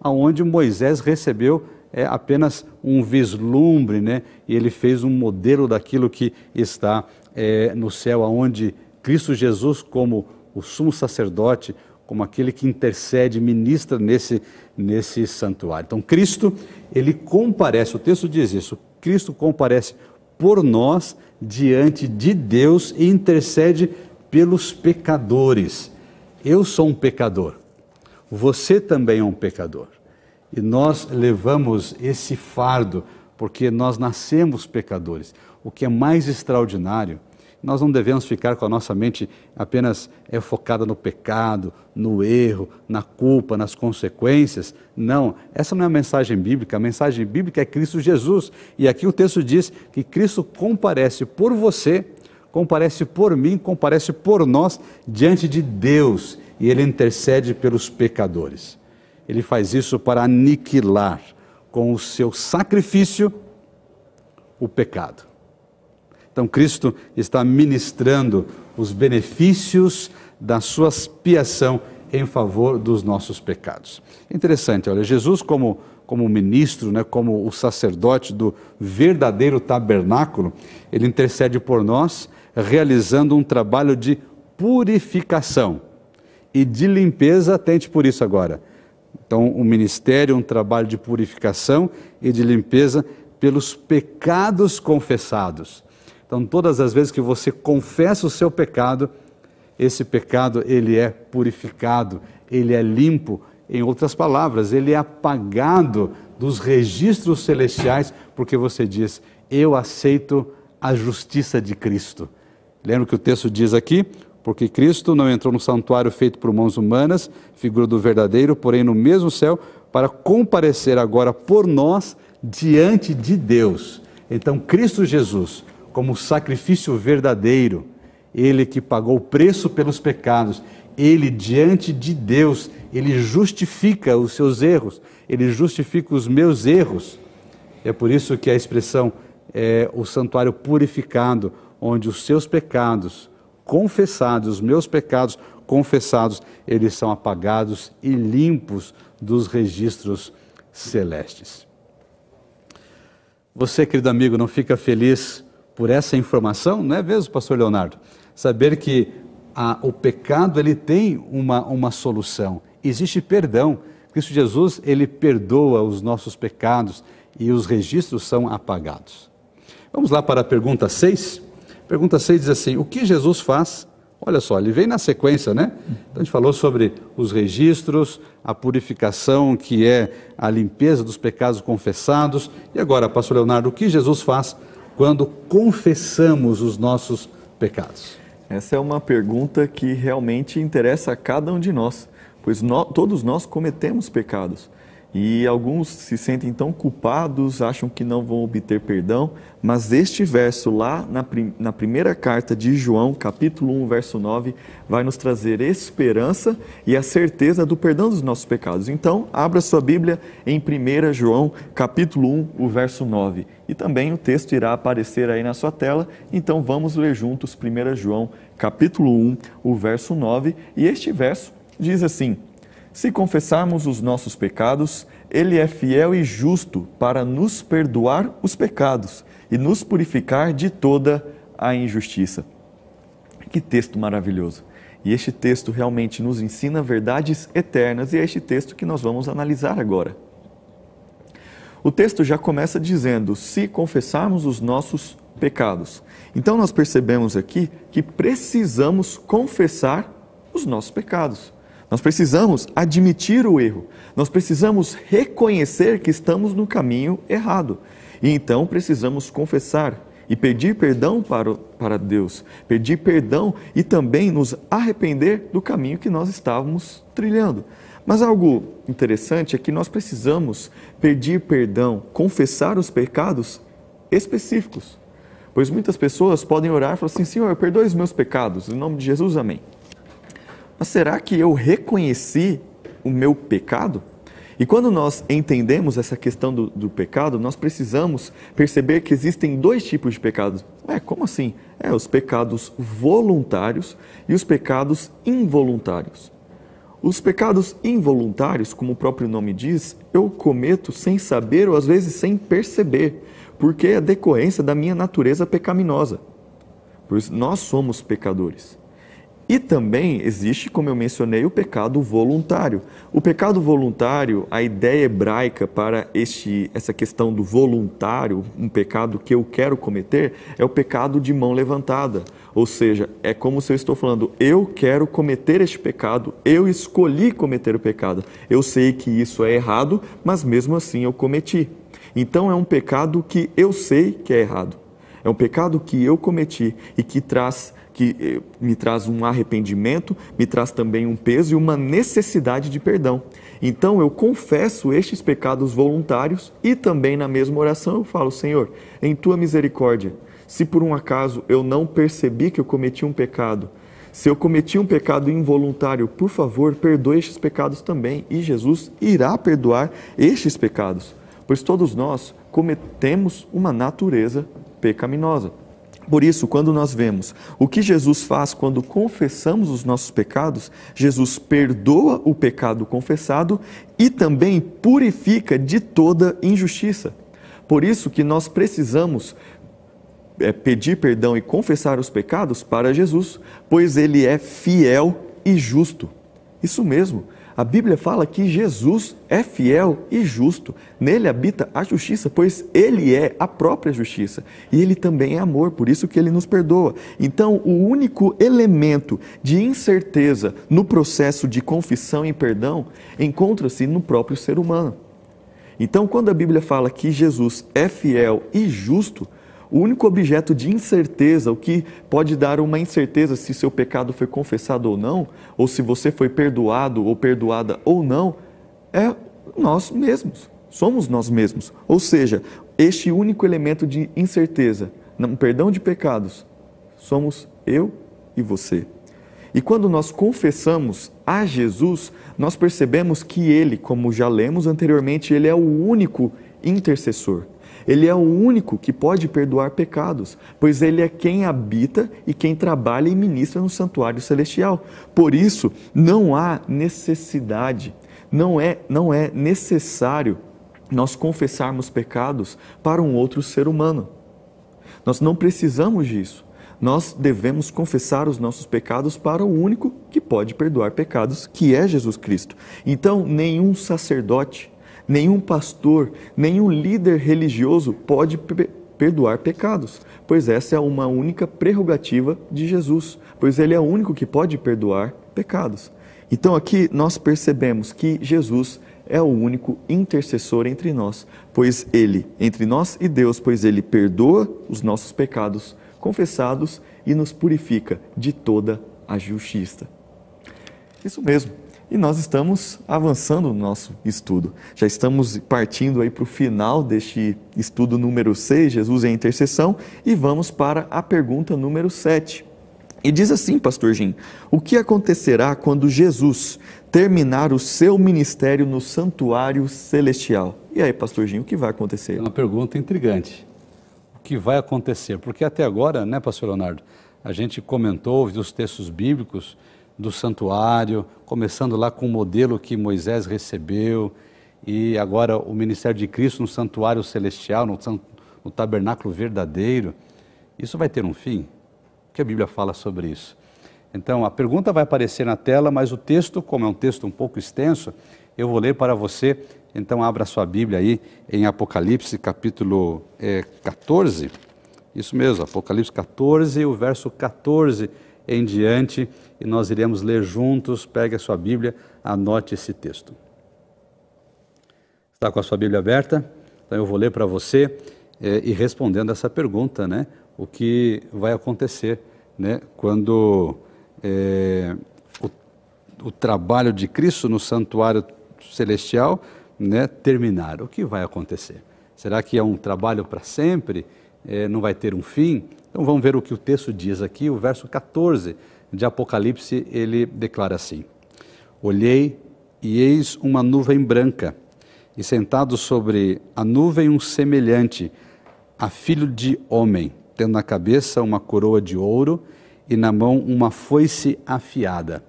aonde Moisés recebeu é apenas um vislumbre, né? E ele fez um modelo daquilo que está é, no céu, aonde Cristo Jesus, como o sumo sacerdote, como aquele que intercede, ministra nesse, nesse santuário. Então, Cristo, ele comparece, o texto diz isso, Cristo comparece por nós diante de Deus e intercede pelos pecadores. Eu sou um pecador, você também é um pecador. E nós levamos esse fardo porque nós nascemos pecadores. O que é mais extraordinário nós não devemos ficar com a nossa mente apenas é, focada no pecado, no erro, na culpa, nas consequências. Não, essa não é a mensagem bíblica. A mensagem bíblica é Cristo Jesus. E aqui o texto diz que Cristo comparece por você, comparece por mim, comparece por nós diante de Deus. E ele intercede pelos pecadores. Ele faz isso para aniquilar com o seu sacrifício o pecado. Então, Cristo está ministrando os benefícios da sua expiação em favor dos nossos pecados. Interessante, olha, Jesus como como ministro, né, como o sacerdote do verdadeiro tabernáculo, ele intercede por nós, realizando um trabalho de purificação e de limpeza, atente por isso agora. Então, o ministério, um trabalho de purificação e de limpeza pelos pecados confessados. Então, todas as vezes que você confessa o seu pecado, esse pecado ele é purificado, ele é limpo. Em outras palavras, ele é apagado dos registros celestiais, porque você diz: Eu aceito a justiça de Cristo. Lembra que o texto diz aqui? Porque Cristo não entrou no santuário feito por mãos humanas, figura do verdadeiro, porém no mesmo céu, para comparecer agora por nós diante de Deus. Então, Cristo Jesus como sacrifício verdadeiro, ele que pagou o preço pelos pecados, ele diante de Deus, ele justifica os seus erros, ele justifica os meus erros. É por isso que a expressão é o santuário purificado, onde os seus pecados, confessados, os meus pecados confessados, eles são apagados e limpos dos registros celestes. Você, querido amigo, não fica feliz por essa informação, não é mesmo, pastor Leonardo? Saber que a, o pecado ele tem uma, uma solução, existe perdão. Cristo Jesus, ele perdoa os nossos pecados e os registros são apagados. Vamos lá para a pergunta 6. Pergunta 6 diz assim: O que Jesus faz? Olha só, ele vem na sequência, né? Então a gente falou sobre os registros, a purificação, que é a limpeza dos pecados confessados. E agora, pastor Leonardo, o que Jesus faz quando confessamos os nossos pecados? Essa é uma pergunta que realmente interessa a cada um de nós, pois todos nós cometemos pecados. E alguns se sentem tão culpados, acham que não vão obter perdão, mas este verso lá na, prim na primeira carta de João, capítulo 1, verso 9, vai nos trazer esperança e a certeza do perdão dos nossos pecados. Então, abra sua Bíblia em 1 João, capítulo 1, o verso 9. E também o texto irá aparecer aí na sua tela, então vamos ler juntos 1 João, 1, o verso 9. E este verso diz assim: se confessarmos os nossos pecados, Ele é fiel e justo para nos perdoar os pecados e nos purificar de toda a injustiça. Que texto maravilhoso! E este texto realmente nos ensina verdades eternas e é este texto que nós vamos analisar agora. O texto já começa dizendo: se confessarmos os nossos pecados. Então nós percebemos aqui que precisamos confessar os nossos pecados. Nós precisamos admitir o erro, nós precisamos reconhecer que estamos no caminho errado. E então precisamos confessar e pedir perdão para, para Deus, pedir perdão e também nos arrepender do caminho que nós estávamos trilhando. Mas algo interessante é que nós precisamos pedir perdão, confessar os pecados específicos. Pois muitas pessoas podem orar e falar assim: Senhor, perdoe os meus pecados, em nome de Jesus, amém. Mas será que eu reconheci o meu pecado? E quando nós entendemos essa questão do, do, pecado, nós precisamos perceber que existem dois tipos de pecados. É, como assim? É, os pecados voluntários e os pecados involuntários. Os pecados involuntários, como o próprio nome diz, eu cometo sem saber ou às vezes sem perceber, porque é decorrência da minha natureza pecaminosa. Pois nós somos pecadores. E também existe, como eu mencionei, o pecado voluntário. O pecado voluntário, a ideia hebraica para este, essa questão do voluntário, um pecado que eu quero cometer, é o pecado de mão levantada. Ou seja, é como se eu estou falando, eu quero cometer este pecado, eu escolhi cometer o pecado. Eu sei que isso é errado, mas mesmo assim eu cometi. Então é um pecado que eu sei que é errado. É um pecado que eu cometi e que traz que eh, me traz um arrependimento, me traz também um peso e uma necessidade de perdão. Então eu confesso estes pecados voluntários e também na mesma oração eu falo: Senhor, em tua misericórdia, se por um acaso eu não percebi que eu cometi um pecado, se eu cometi um pecado involuntário, por favor, perdoe estes pecados também. E Jesus irá perdoar estes pecados, pois todos nós cometemos uma natureza pecaminosa. Por isso, quando nós vemos o que Jesus faz quando confessamos os nossos pecados, Jesus perdoa o pecado confessado e também purifica de toda injustiça. Por isso que nós precisamos é, pedir perdão e confessar os pecados para Jesus, pois ele é fiel e justo. Isso mesmo. A Bíblia fala que Jesus é fiel e justo. Nele habita a justiça, pois ele é a própria justiça. E ele também é amor, por isso que ele nos perdoa. Então, o único elemento de incerteza no processo de confissão e perdão encontra-se no próprio ser humano. Então, quando a Bíblia fala que Jesus é fiel e justo, o único objeto de incerteza, o que pode dar uma incerteza se seu pecado foi confessado ou não, ou se você foi perdoado ou perdoada ou não, é nós mesmos. Somos nós mesmos. Ou seja, este único elemento de incerteza, no perdão de pecados, somos eu e você. E quando nós confessamos a Jesus, nós percebemos que Ele, como já lemos anteriormente, Ele é o único intercessor. Ele é o único que pode perdoar pecados, pois ele é quem habita e quem trabalha e ministra no santuário celestial. Por isso, não há necessidade, não é, não é necessário nós confessarmos pecados para um outro ser humano. Nós não precisamos disso. Nós devemos confessar os nossos pecados para o único que pode perdoar pecados, que é Jesus Cristo. Então, nenhum sacerdote, nenhum pastor, nenhum líder religioso pode perdoar pecados, pois essa é uma única prerrogativa de Jesus, pois ele é o único que pode perdoar pecados. Então aqui nós percebemos que Jesus é o único intercessor entre nós, pois ele, entre nós e Deus, pois ele perdoa os nossos pecados confessados e nos purifica de toda a justiça. Isso mesmo. E nós estamos avançando no nosso estudo. Já estamos partindo aí para o final deste estudo número 6, Jesus é intercessão, e vamos para a pergunta número 7. E diz assim, pastor Jim, o que acontecerá quando Jesus terminar o seu ministério no santuário celestial? E aí, pastor Jim, o que vai acontecer? É uma pergunta intrigante. O que vai acontecer? Porque até agora, né, pastor Leonardo, a gente comentou, viu os textos bíblicos do santuário, começando lá com o modelo que Moisés recebeu, e agora o ministério de Cristo no santuário celestial, no, no tabernáculo verdadeiro. Isso vai ter um fim? que a Bíblia fala sobre isso. Então, a pergunta vai aparecer na tela, mas o texto, como é um texto um pouco extenso, eu vou ler para você. Então, abra sua Bíblia aí em Apocalipse, capítulo é, 14. Isso mesmo, Apocalipse 14, o verso 14 em diante, e nós iremos ler juntos. Pegue a sua Bíblia, anote esse texto. Está com a sua Bíblia aberta? Então, eu vou ler para você é, e respondendo essa pergunta, né? o que vai acontecer né, quando é, o, o, trabalho de Cristo no santuário celestial né, terminar. O que vai acontecer? Será que é um trabalho para sempre? É, não vai ter um fim? Então vamos ver o que o texto diz aqui, o verso 14 de Apocalipse, ele declara assim: Olhei e eis uma nuvem branca, e sentado sobre a nuvem um semelhante a filho de homem tendo na cabeça uma coroa de ouro e na mão uma foice afiada.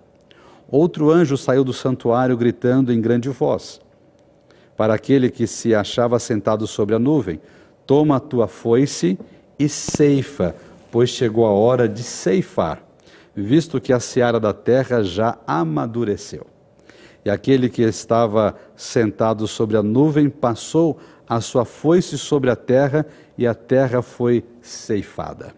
Outro anjo saiu do santuário gritando em grande voz para aquele que se achava sentado sobre a nuvem: Toma a tua foice ceifa, pois chegou a hora de ceifar, visto que a seara da terra já amadureceu. E aquele que estava sentado sobre a nuvem passou a sua foice sobre a terra e a terra foi ceifada.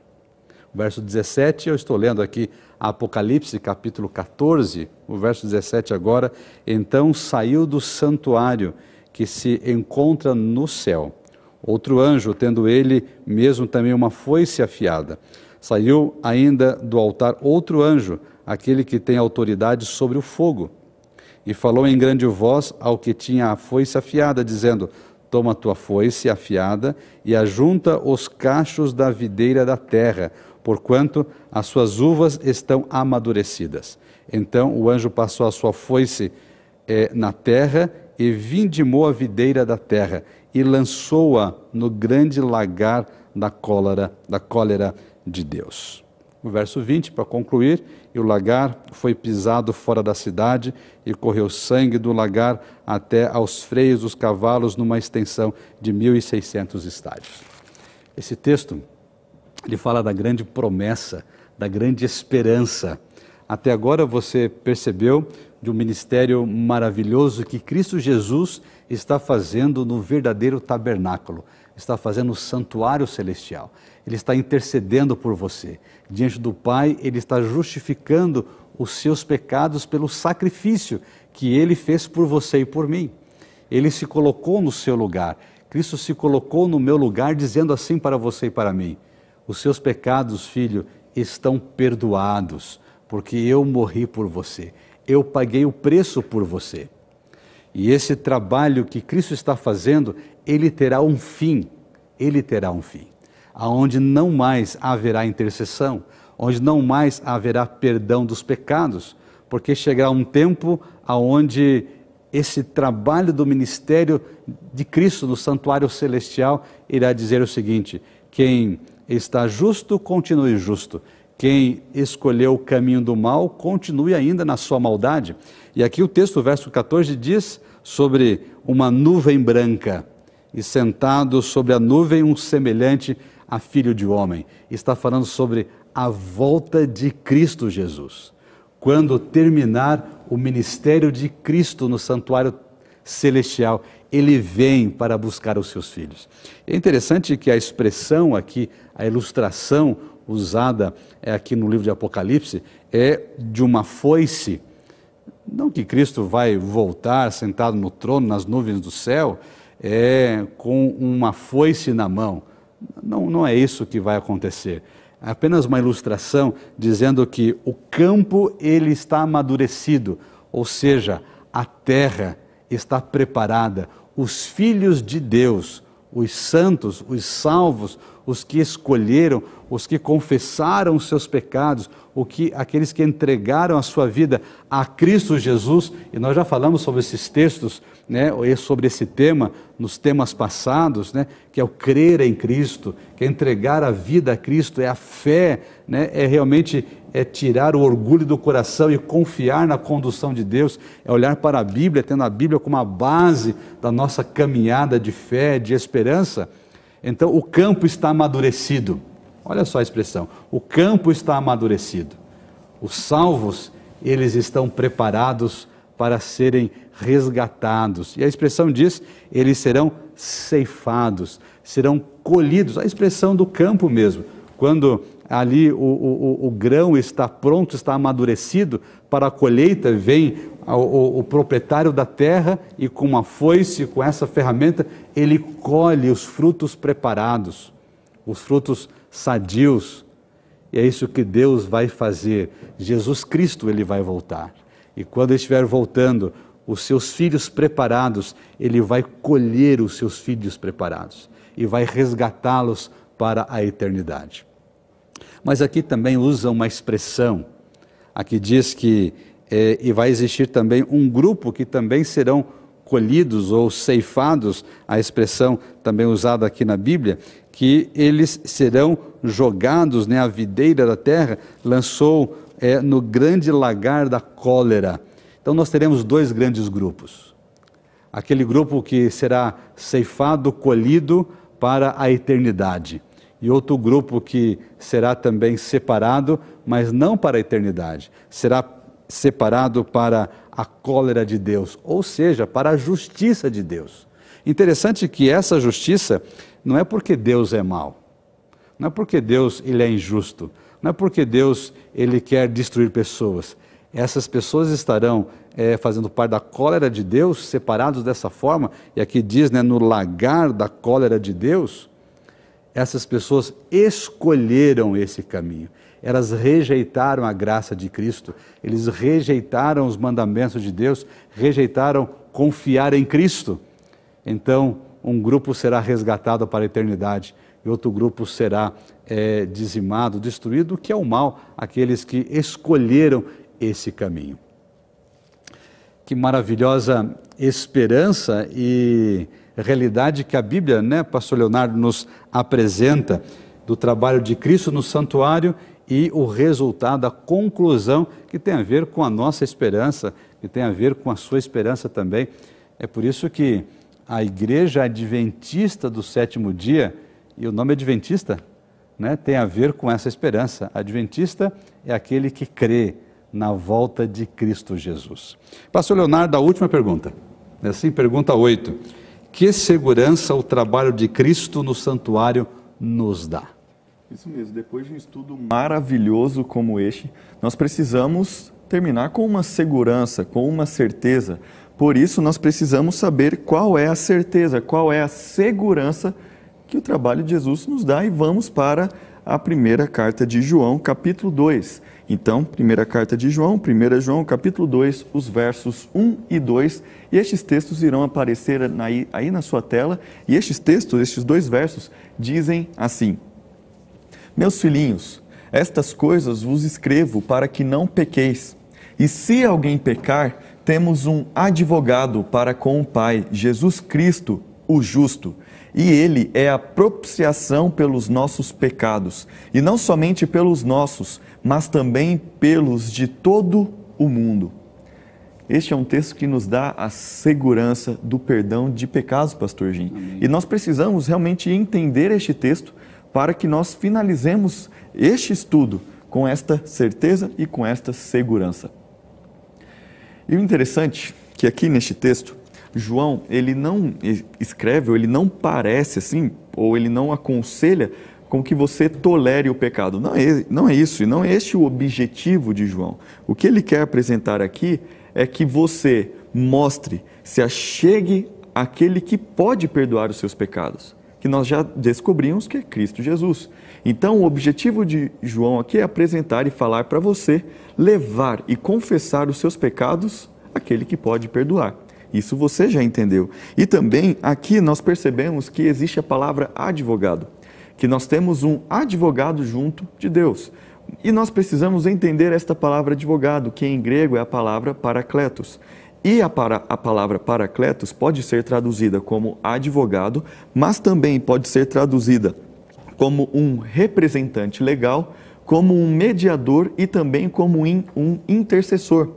Verso 17, eu estou lendo aqui Apocalipse, capítulo 14, o verso 17 agora. Então saiu do santuário que se encontra no céu. Outro anjo, tendo ele mesmo também uma foice afiada. Saiu ainda do altar outro anjo, aquele que tem autoridade sobre o fogo. E falou em grande voz ao que tinha a foice afiada, dizendo: Toma tua foice afiada e ajunta os cachos da videira da terra, porquanto as suas uvas estão amadurecidas. Então o anjo passou a sua foice eh, na terra e vindimou a videira da terra e lançou-a no grande lagar da cólera, da cólera de Deus. O verso 20, para concluir, e o lagar foi pisado fora da cidade e correu sangue do lagar até aos freios dos cavalos numa extensão de 1.600 estádios. Esse texto, ele fala da grande promessa, da grande esperança. Até agora você percebeu de um ministério maravilhoso que Cristo Jesus está fazendo no verdadeiro tabernáculo, está fazendo o santuário celestial. Ele está intercedendo por você. Diante do Pai, ele está justificando os seus pecados pelo sacrifício que ele fez por você e por mim. Ele se colocou no seu lugar. Cristo se colocou no meu lugar, dizendo assim para você e para mim: Os seus pecados, filho, estão perdoados, porque eu morri por você. Eu paguei o preço por você. E esse trabalho que Cristo está fazendo, ele terá um fim. Ele terá um fim aonde não mais haverá intercessão, onde não mais haverá perdão dos pecados, porque chegará um tempo aonde esse trabalho do ministério de Cristo no santuário celestial irá dizer o seguinte: quem está justo, continue justo. Quem escolheu o caminho do mal, continue ainda na sua maldade. E aqui o texto, verso 14, diz sobre uma nuvem branca, e sentado sobre a nuvem um semelhante a filho de homem. Está falando sobre a volta de Cristo Jesus. Quando terminar o ministério de Cristo no santuário celestial, ele vem para buscar os seus filhos. É interessante que a expressão aqui, a ilustração usada é aqui no livro de Apocalipse, é de uma foice. Não que Cristo vai voltar sentado no trono, nas nuvens do céu, é com uma foice na mão. Não, não é isso que vai acontecer. É apenas uma ilustração dizendo que o campo ele está amadurecido, ou seja, a terra está preparada. Os filhos de Deus, os santos, os salvos, os que escolheram, os que confessaram os seus pecados, o que aqueles que entregaram a sua vida a Cristo Jesus, e nós já falamos sobre esses textos, né, sobre esse tema nos temas passados, né, que é o crer em Cristo, que é entregar a vida a Cristo, é a fé, né, é realmente é tirar o orgulho do coração e confiar na condução de Deus, é olhar para a Bíblia, tendo a Bíblia como a base da nossa caminhada de fé, de esperança. Então o campo está amadurecido. Olha só a expressão: o campo está amadurecido. Os salvos, eles estão preparados para serem resgatados. E a expressão diz: eles serão ceifados, serão colhidos. A expressão do campo mesmo. Quando ali o, o, o grão está pronto, está amadurecido para a colheita, vem o, o, proprietário da terra e com uma foice, com essa ferramenta, ele colhe os frutos preparados, os frutos sadios. E é isso que Deus vai fazer. Jesus Cristo ele vai voltar. E quando ele estiver voltando, os seus filhos preparados, ele vai colher os seus filhos preparados e vai resgatá-los para a eternidade. Mas aqui também usa uma expressão, aqui diz que é, e vai existir também um grupo que também serão colhidos ou ceifados, a expressão também usada aqui na Bíblia, que eles serão jogados, né, a videira da terra lançou é, no grande lagar da cólera. Então nós teremos dois grandes grupos. Aquele grupo que será ceifado, colhido para a eternidade. E outro grupo que será também separado, mas não para a eternidade. Será separado para a cólera de Deus, ou seja, para a justiça de Deus. Interessante que essa justiça não é porque Deus é mau, não é porque Deus ele é injusto, não é porque Deus ele quer destruir pessoas. Essas pessoas estarão é, fazendo parte da cólera de Deus, separados dessa forma, e aqui diz, né, no lagar da cólera de Deus, essas pessoas escolheram esse caminho elas rejeitaram a graça de Cristo, eles rejeitaram os mandamentos de Deus, rejeitaram confiar em Cristo. Então, um grupo será resgatado para a eternidade e outro grupo será é, dizimado, destruído, que é o mal, aqueles que escolheram esse caminho. Que maravilhosa esperança e realidade que a Bíblia, né, Pastor Leonardo, nos apresenta do trabalho de Cristo no santuário e o resultado, a conclusão que tem a ver com a nossa esperança, que tem a ver com a sua esperança também. É por isso que a Igreja Adventista do sétimo dia, e o nome Adventista né, tem a ver com essa esperança. Adventista é aquele que crê na volta de Cristo Jesus. Pastor Leonardo, a última pergunta. Assim, pergunta 8. Que segurança o trabalho de Cristo no santuário nos dá? Isso mesmo, depois de um estudo maravilhoso como este, nós precisamos terminar com uma segurança, com uma certeza. Por isso, nós precisamos saber qual é a certeza, qual é a segurança que o trabalho de Jesus nos dá e vamos para a primeira carta de João, capítulo 2. Então, primeira carta de João, 1 João, capítulo 2, os versos 1 e 2, e estes textos irão aparecer aí, aí na sua tela, e estes textos, estes dois versos, dizem assim: meus filhinhos, estas coisas vos escrevo para que não pequeis. E se alguém pecar, temos um advogado para com o Pai, Jesus Cristo, o justo. E ele é a propiciação pelos nossos pecados, e não somente pelos nossos, mas também pelos de todo o mundo. Este é um texto que nos dá a segurança do perdão de pecados, pastor Jim. Amém. E nós precisamos realmente entender este texto para que nós finalizemos este estudo com esta certeza e com esta segurança. E o interessante é que aqui neste texto, João, ele não escreve, ou ele não parece assim, ou ele não aconselha com que você tolere o pecado. Não é, não é isso, não é este o objetivo de João. O que ele quer apresentar aqui é que você mostre, se achegue àquele que pode perdoar os seus pecados, que nós já descobrimos que é Cristo Jesus. Então, o objetivo de João aqui é apresentar e falar para você, levar e confessar os seus pecados àquele que pode perdoar. Isso você já entendeu. E também aqui nós percebemos que existe a palavra advogado, que nós temos um advogado junto de Deus. E nós precisamos entender esta palavra advogado, que em grego é a palavra paracletos. E a, para, a palavra paracletos pode ser traduzida como advogado, mas também pode ser traduzida como um representante legal, como um mediador e também como um intercessor.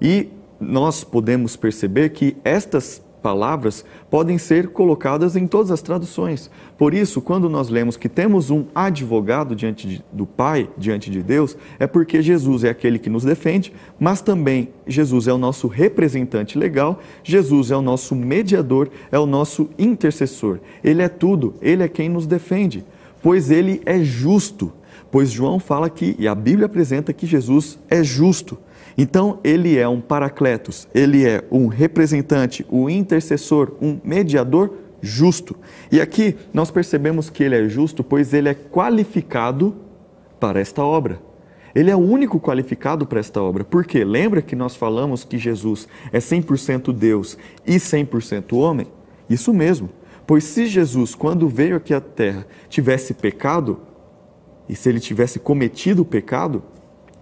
E nós podemos perceber que estas palavras podem ser colocadas em todas as traduções. Por isso, quando nós lemos que temos um advogado diante de, do Pai, diante de Deus, é porque Jesus é aquele que nos defende, mas também Jesus é o nosso representante legal, Jesus é o nosso mediador, é o nosso intercessor. Ele é tudo, ele é quem nos defende, pois ele é justo. Pois João fala que, e a Bíblia apresenta que Jesus é justo. Então, ele é um paracletos, ele é um representante, um intercessor, um mediador justo. E aqui nós percebemos que ele é justo, pois ele é qualificado para esta obra. Ele é o único qualificado para esta obra. Por quê? Lembra que nós falamos que Jesus é 100% Deus e 100% homem? Isso mesmo. Pois se Jesus, quando veio aqui à terra, tivesse pecado, e se ele tivesse cometido o pecado,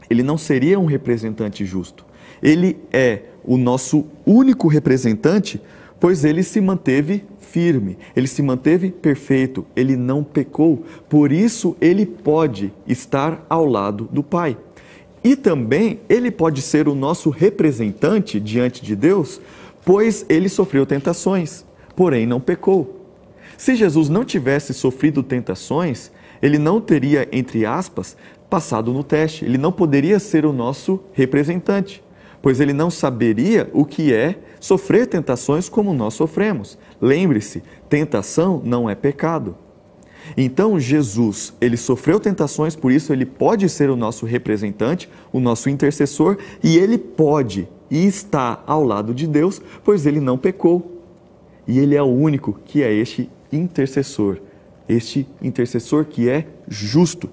ele não seria um representante justo. Ele é o nosso único representante, pois ele se manteve firme, ele se manteve perfeito, ele não pecou. Por isso, ele pode estar ao lado do Pai. E também ele pode ser o nosso representante diante de Deus, pois ele sofreu tentações, porém não pecou. Se Jesus não tivesse sofrido tentações, ele não teria, entre aspas, passado no teste. Ele não poderia ser o nosso representante, pois ele não saberia o que é sofrer tentações como nós sofremos. Lembre-se, tentação não é pecado. Então Jesus, ele sofreu tentações, por isso ele pode ser o nosso representante, o nosso intercessor, e ele pode e está ao lado de Deus, pois ele não pecou. E ele é o único que é este intercessor, este intercessor que é justo.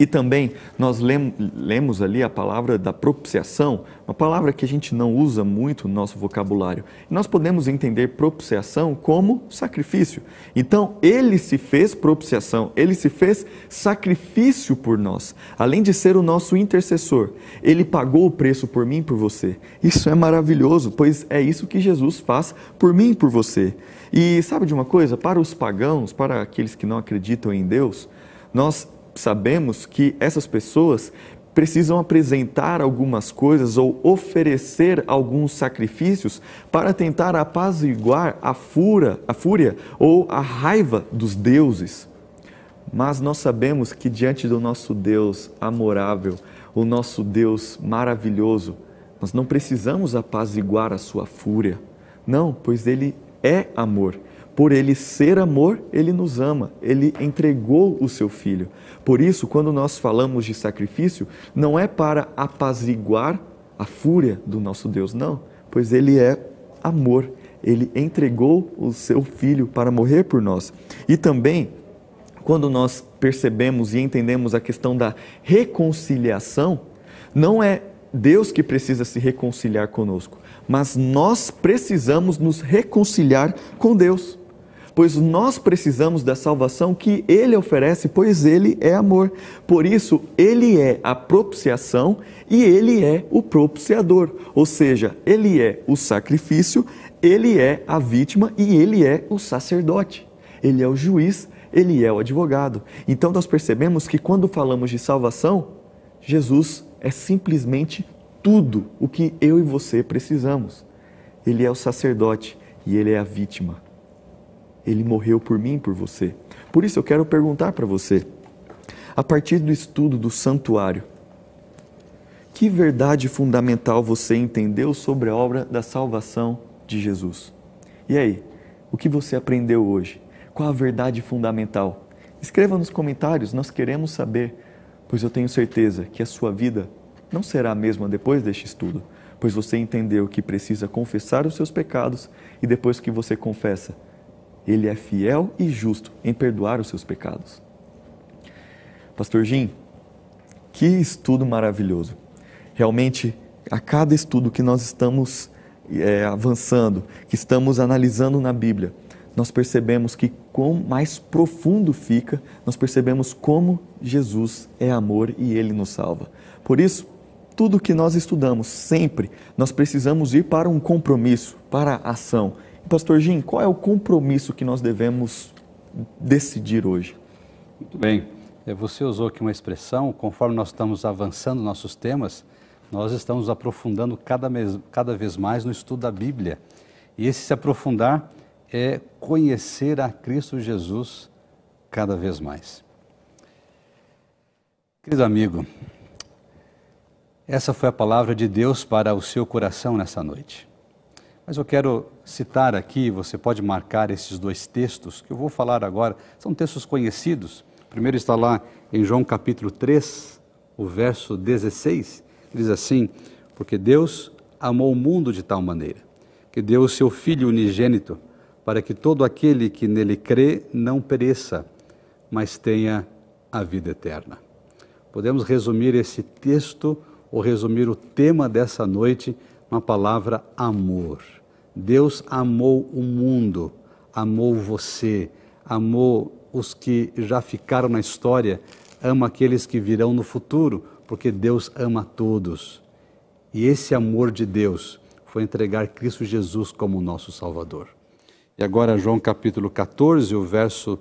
E também nós lemos ali a palavra da propiciação, uma palavra que a gente não usa muito no nosso vocabulário. Nós podemos entender propiciação como sacrifício. Então, ele se fez propiciação, ele se fez sacrifício por nós. Além de ser o nosso intercessor, ele pagou o preço por mim e por você. Isso é maravilhoso, pois é isso que Jesus faz por mim e por você. E sabe de uma coisa? Para os pagãos, para aqueles que não acreditam em Deus, nós sabemos que essas pessoas precisam apresentar algumas coisas ou oferecer alguns sacrifícios para tentar apaziguar a fúria, a fúria ou a raiva dos deuses. Mas nós sabemos que diante do nosso Deus amorável, o nosso Deus maravilhoso, nós não precisamos apaziguar a sua fúria. Não, pois ele é amor. Por ele ser amor, ele nos ama, ele entregou o seu filho. Por isso, quando nós falamos de sacrifício, não é para apaziguar a fúria do nosso Deus, não, pois ele é amor. Ele entregou o seu filho para morrer por nós. E também, quando nós percebemos e entendemos a questão da reconciliação, não é Deus que precisa se reconciliar conosco, mas nós precisamos nos reconciliar com Deus pois nós precisamos da salvação que Ele oferece, pois Ele é amor. Por isso, Ele é a propiciação e Ele é o propiciador, ou seja, Ele é o sacrifício, Ele é a vítima e Ele é o sacerdote. Ele é o juiz, Ele é o advogado. Então, nós percebemos que quando falamos de salvação, Jesus é simplesmente tudo o que eu e você precisamos. Ele é o sacerdote e ele é a vítima. Ele morreu por mim por você. Por isso eu quero perguntar para você, a partir do estudo do santuário, que verdade fundamental você entendeu sobre a obra da salvação de Jesus? E aí, o que você aprendeu hoje? Qual a verdade fundamental? Escreva nos comentários, nós queremos saber, pois eu tenho certeza que a sua vida não será a mesma depois deste estudo, pois você entendeu que precisa confessar os seus pecados e depois que você confessa, ele é fiel e justo em perdoar os seus pecados. Pastor Jim, que estudo maravilhoso. Realmente, a cada estudo que nós estamos é, avançando, que estamos analisando na Bíblia, nós percebemos que quão mais profundo fica, nós percebemos como Jesus é amor e ele nos salva. Por isso, tudo que nós estudamos, sempre, nós precisamos ir para um compromisso, para a ação. Pastor Jim, qual é o compromisso que nós devemos decidir hoje? Muito bem. É, você usou aqui uma expressão, conforme nós estamos avançando nossos temas, nós estamos aprofundando cada, cada vez mais no estudo da Bíblia. E esse se aprofundar é conhecer a Cristo Jesus cada vez mais. Querido amigo, essa foi a palavra de Deus para o seu coração nessa noite. Mas eu quero citar aqui, você pode marcar esses dois textos que eu vou falar agora, são textos conhecidos. O primeiro está lá em João capítulo 3, o verso 16, diz assim: Porque Deus amou o mundo de tal maneira que deu o seu Filho unigênito para que todo aquele que nele crê não pereça, mas tenha a vida eterna. Podemos resumir esse texto ou resumir o tema dessa noite na palavra amor. Deus amou o mundo, amou você, amou os que já ficaram na história, ama aqueles que virão no futuro, porque Deus ama todos. E esse amor de Deus foi entregar Cristo Jesus como nosso Salvador. E agora, João capítulo 14, o verso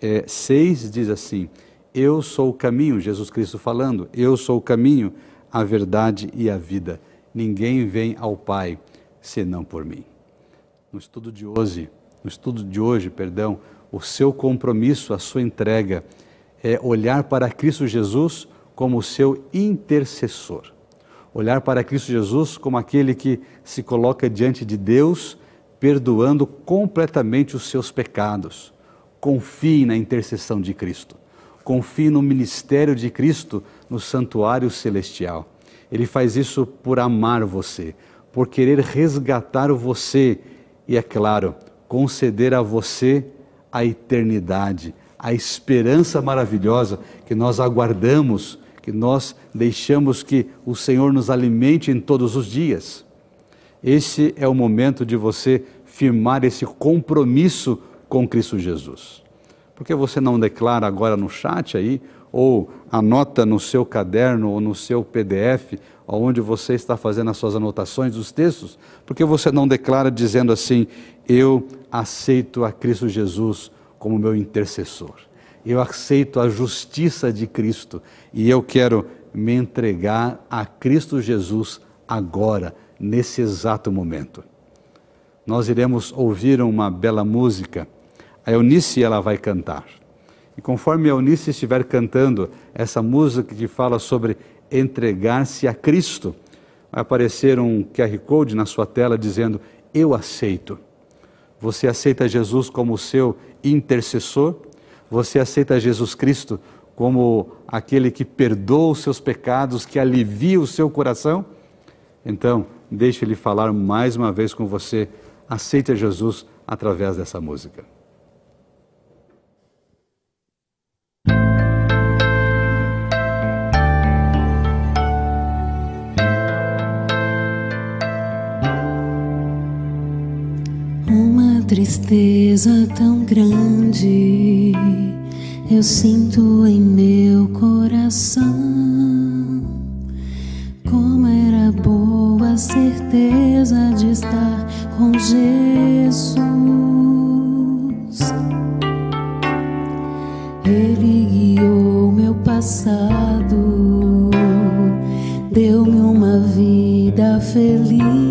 é, 6 diz assim: Eu sou o caminho, Jesus Cristo falando, eu sou o caminho, a verdade e a vida. Ninguém vem ao Pai senão por mim. No estudo de hoje, no estudo de hoje, perdão, o seu compromisso, a sua entrega é olhar para Cristo Jesus como o seu intercessor. Olhar para Cristo Jesus como aquele que se coloca diante de Deus, perdoando completamente os seus pecados. Confie na intercessão de Cristo. Confie no ministério de Cristo no santuário celestial. Ele faz isso por amar você, por querer resgatar você e, é claro, conceder a você a eternidade, a esperança maravilhosa que nós aguardamos, que nós deixamos que o Senhor nos alimente em todos os dias. Esse é o momento de você firmar esse compromisso com Cristo Jesus. Por que você não declara agora no chat aí ou anota no seu caderno ou no seu PDF, onde você está fazendo as suas anotações dos textos, porque você não declara dizendo assim: Eu aceito a Cristo Jesus como meu intercessor, eu aceito a justiça de Cristo e eu quero me entregar a Cristo Jesus agora, nesse exato momento. Nós iremos ouvir uma bela música, a Eunice ela vai cantar. E conforme a Eunice estiver cantando essa música que fala sobre entregar-se a Cristo, vai aparecer um QR Code na sua tela dizendo: Eu aceito. Você aceita Jesus como seu intercessor? Você aceita Jesus Cristo como aquele que perdoa os seus pecados, que alivia o seu coração? Então, deixe ele falar mais uma vez com você. Aceite Jesus através dessa música. Tristeza tão grande eu sinto em meu coração. Como era boa a certeza de estar com Jesus. Ele guiou meu passado, deu-me uma vida feliz.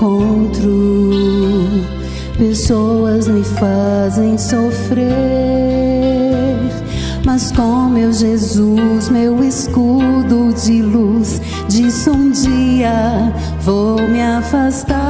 Encontro, pessoas me fazem sofrer. Mas com meu Jesus, meu escudo de luz, disso um dia vou me afastar.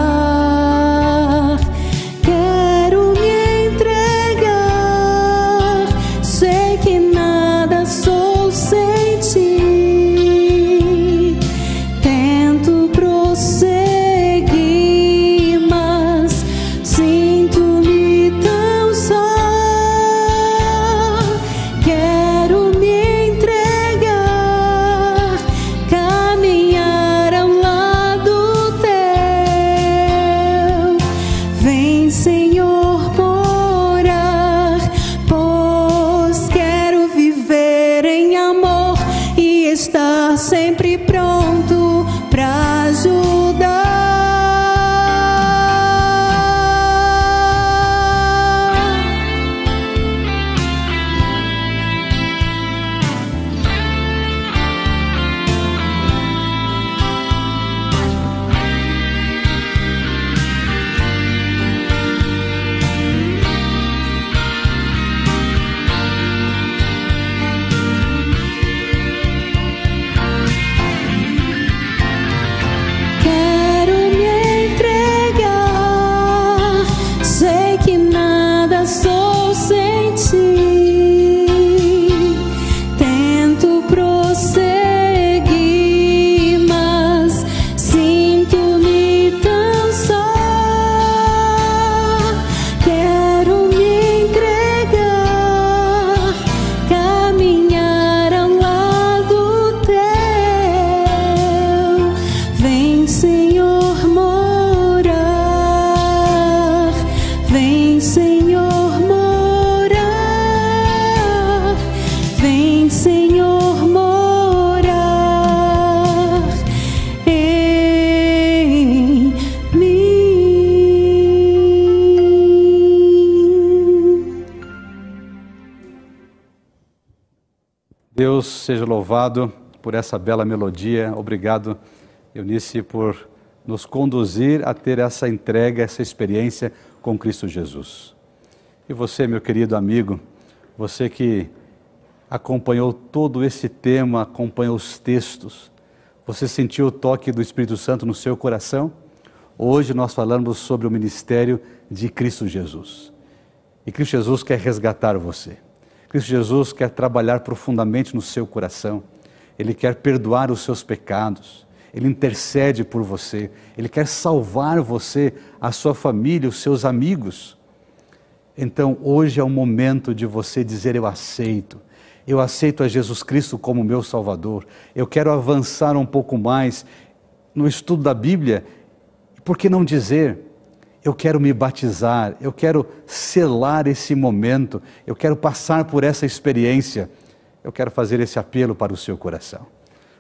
Senhor, seja louvado por essa bela melodia. Obrigado, Eunice, por nos conduzir a ter essa entrega, essa experiência com Cristo Jesus. E você, meu querido amigo, você que acompanhou todo esse tema, acompanhou os textos, você sentiu o toque do Espírito Santo no seu coração? Hoje nós falamos sobre o ministério de Cristo Jesus. E Cristo Jesus quer resgatar você. Cristo Jesus quer trabalhar profundamente no seu coração. Ele quer perdoar os seus pecados. Ele intercede por você. Ele quer salvar você, a sua família, os seus amigos. Então, hoje é o momento de você dizer: Eu aceito. Eu aceito a Jesus Cristo como meu Salvador. Eu quero avançar um pouco mais no estudo da Bíblia. Por que não dizer? Eu quero me batizar, eu quero selar esse momento, eu quero passar por essa experiência, eu quero fazer esse apelo para o seu coração.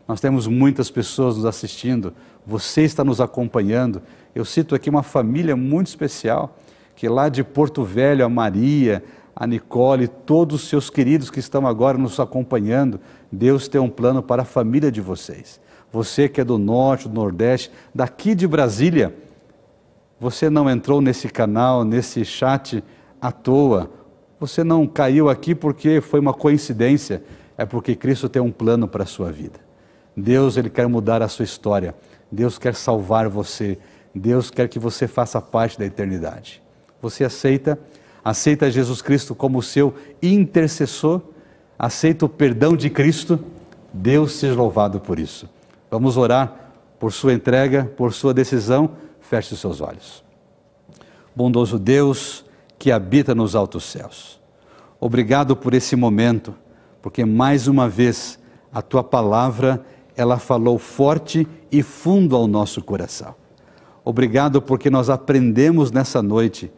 Nós temos muitas pessoas nos assistindo, você está nos acompanhando. Eu cito aqui uma família muito especial, que lá de Porto Velho, a Maria, a Nicole, todos os seus queridos que estão agora nos acompanhando, Deus tem um plano para a família de vocês. Você que é do norte, do nordeste, daqui de Brasília, você não entrou nesse canal, nesse chat à toa. Você não caiu aqui porque foi uma coincidência, é porque Cristo tem um plano para a sua vida. Deus ele quer mudar a sua história. Deus quer salvar você. Deus quer que você faça parte da eternidade. Você aceita? Aceita Jesus Cristo como seu intercessor? Aceita o perdão de Cristo? Deus seja louvado por isso. Vamos orar por sua entrega, por sua decisão Feche os seus olhos. Bondoso Deus que habita nos altos céus, obrigado por esse momento, porque mais uma vez a tua palavra ela falou forte e fundo ao nosso coração. Obrigado porque nós aprendemos nessa noite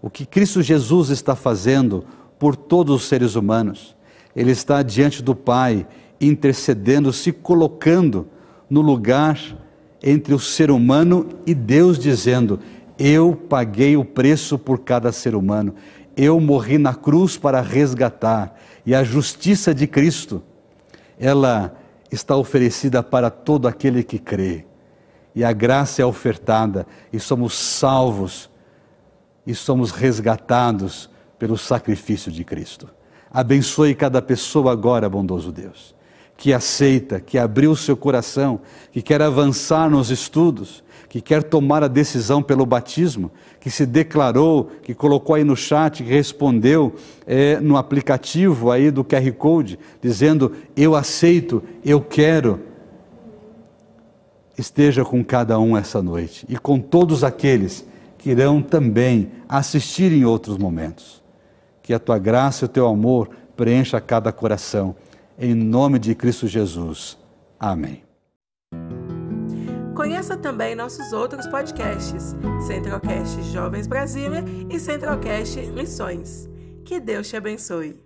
o que Cristo Jesus está fazendo por todos os seres humanos. Ele está diante do Pai, intercedendo, se colocando no lugar entre o ser humano e Deus, dizendo: Eu paguei o preço por cada ser humano, eu morri na cruz para resgatar, e a justiça de Cristo, ela está oferecida para todo aquele que crê, e a graça é ofertada, e somos salvos, e somos resgatados pelo sacrifício de Cristo. Abençoe cada pessoa agora, bondoso Deus que aceita, que abriu o seu coração, que quer avançar nos estudos, que quer tomar a decisão pelo batismo, que se declarou, que colocou aí no chat, que respondeu é, no aplicativo aí do QR Code, dizendo: Eu aceito, eu quero. Esteja com cada um essa noite e com todos aqueles que irão também assistir em outros momentos. Que a tua graça e o teu amor preencha cada coração em nome de Cristo Jesus. Amém. Conheça também nossos outros podcasts, Centralcast Jovens Brasília e Centralcast Missões. Que Deus te abençoe.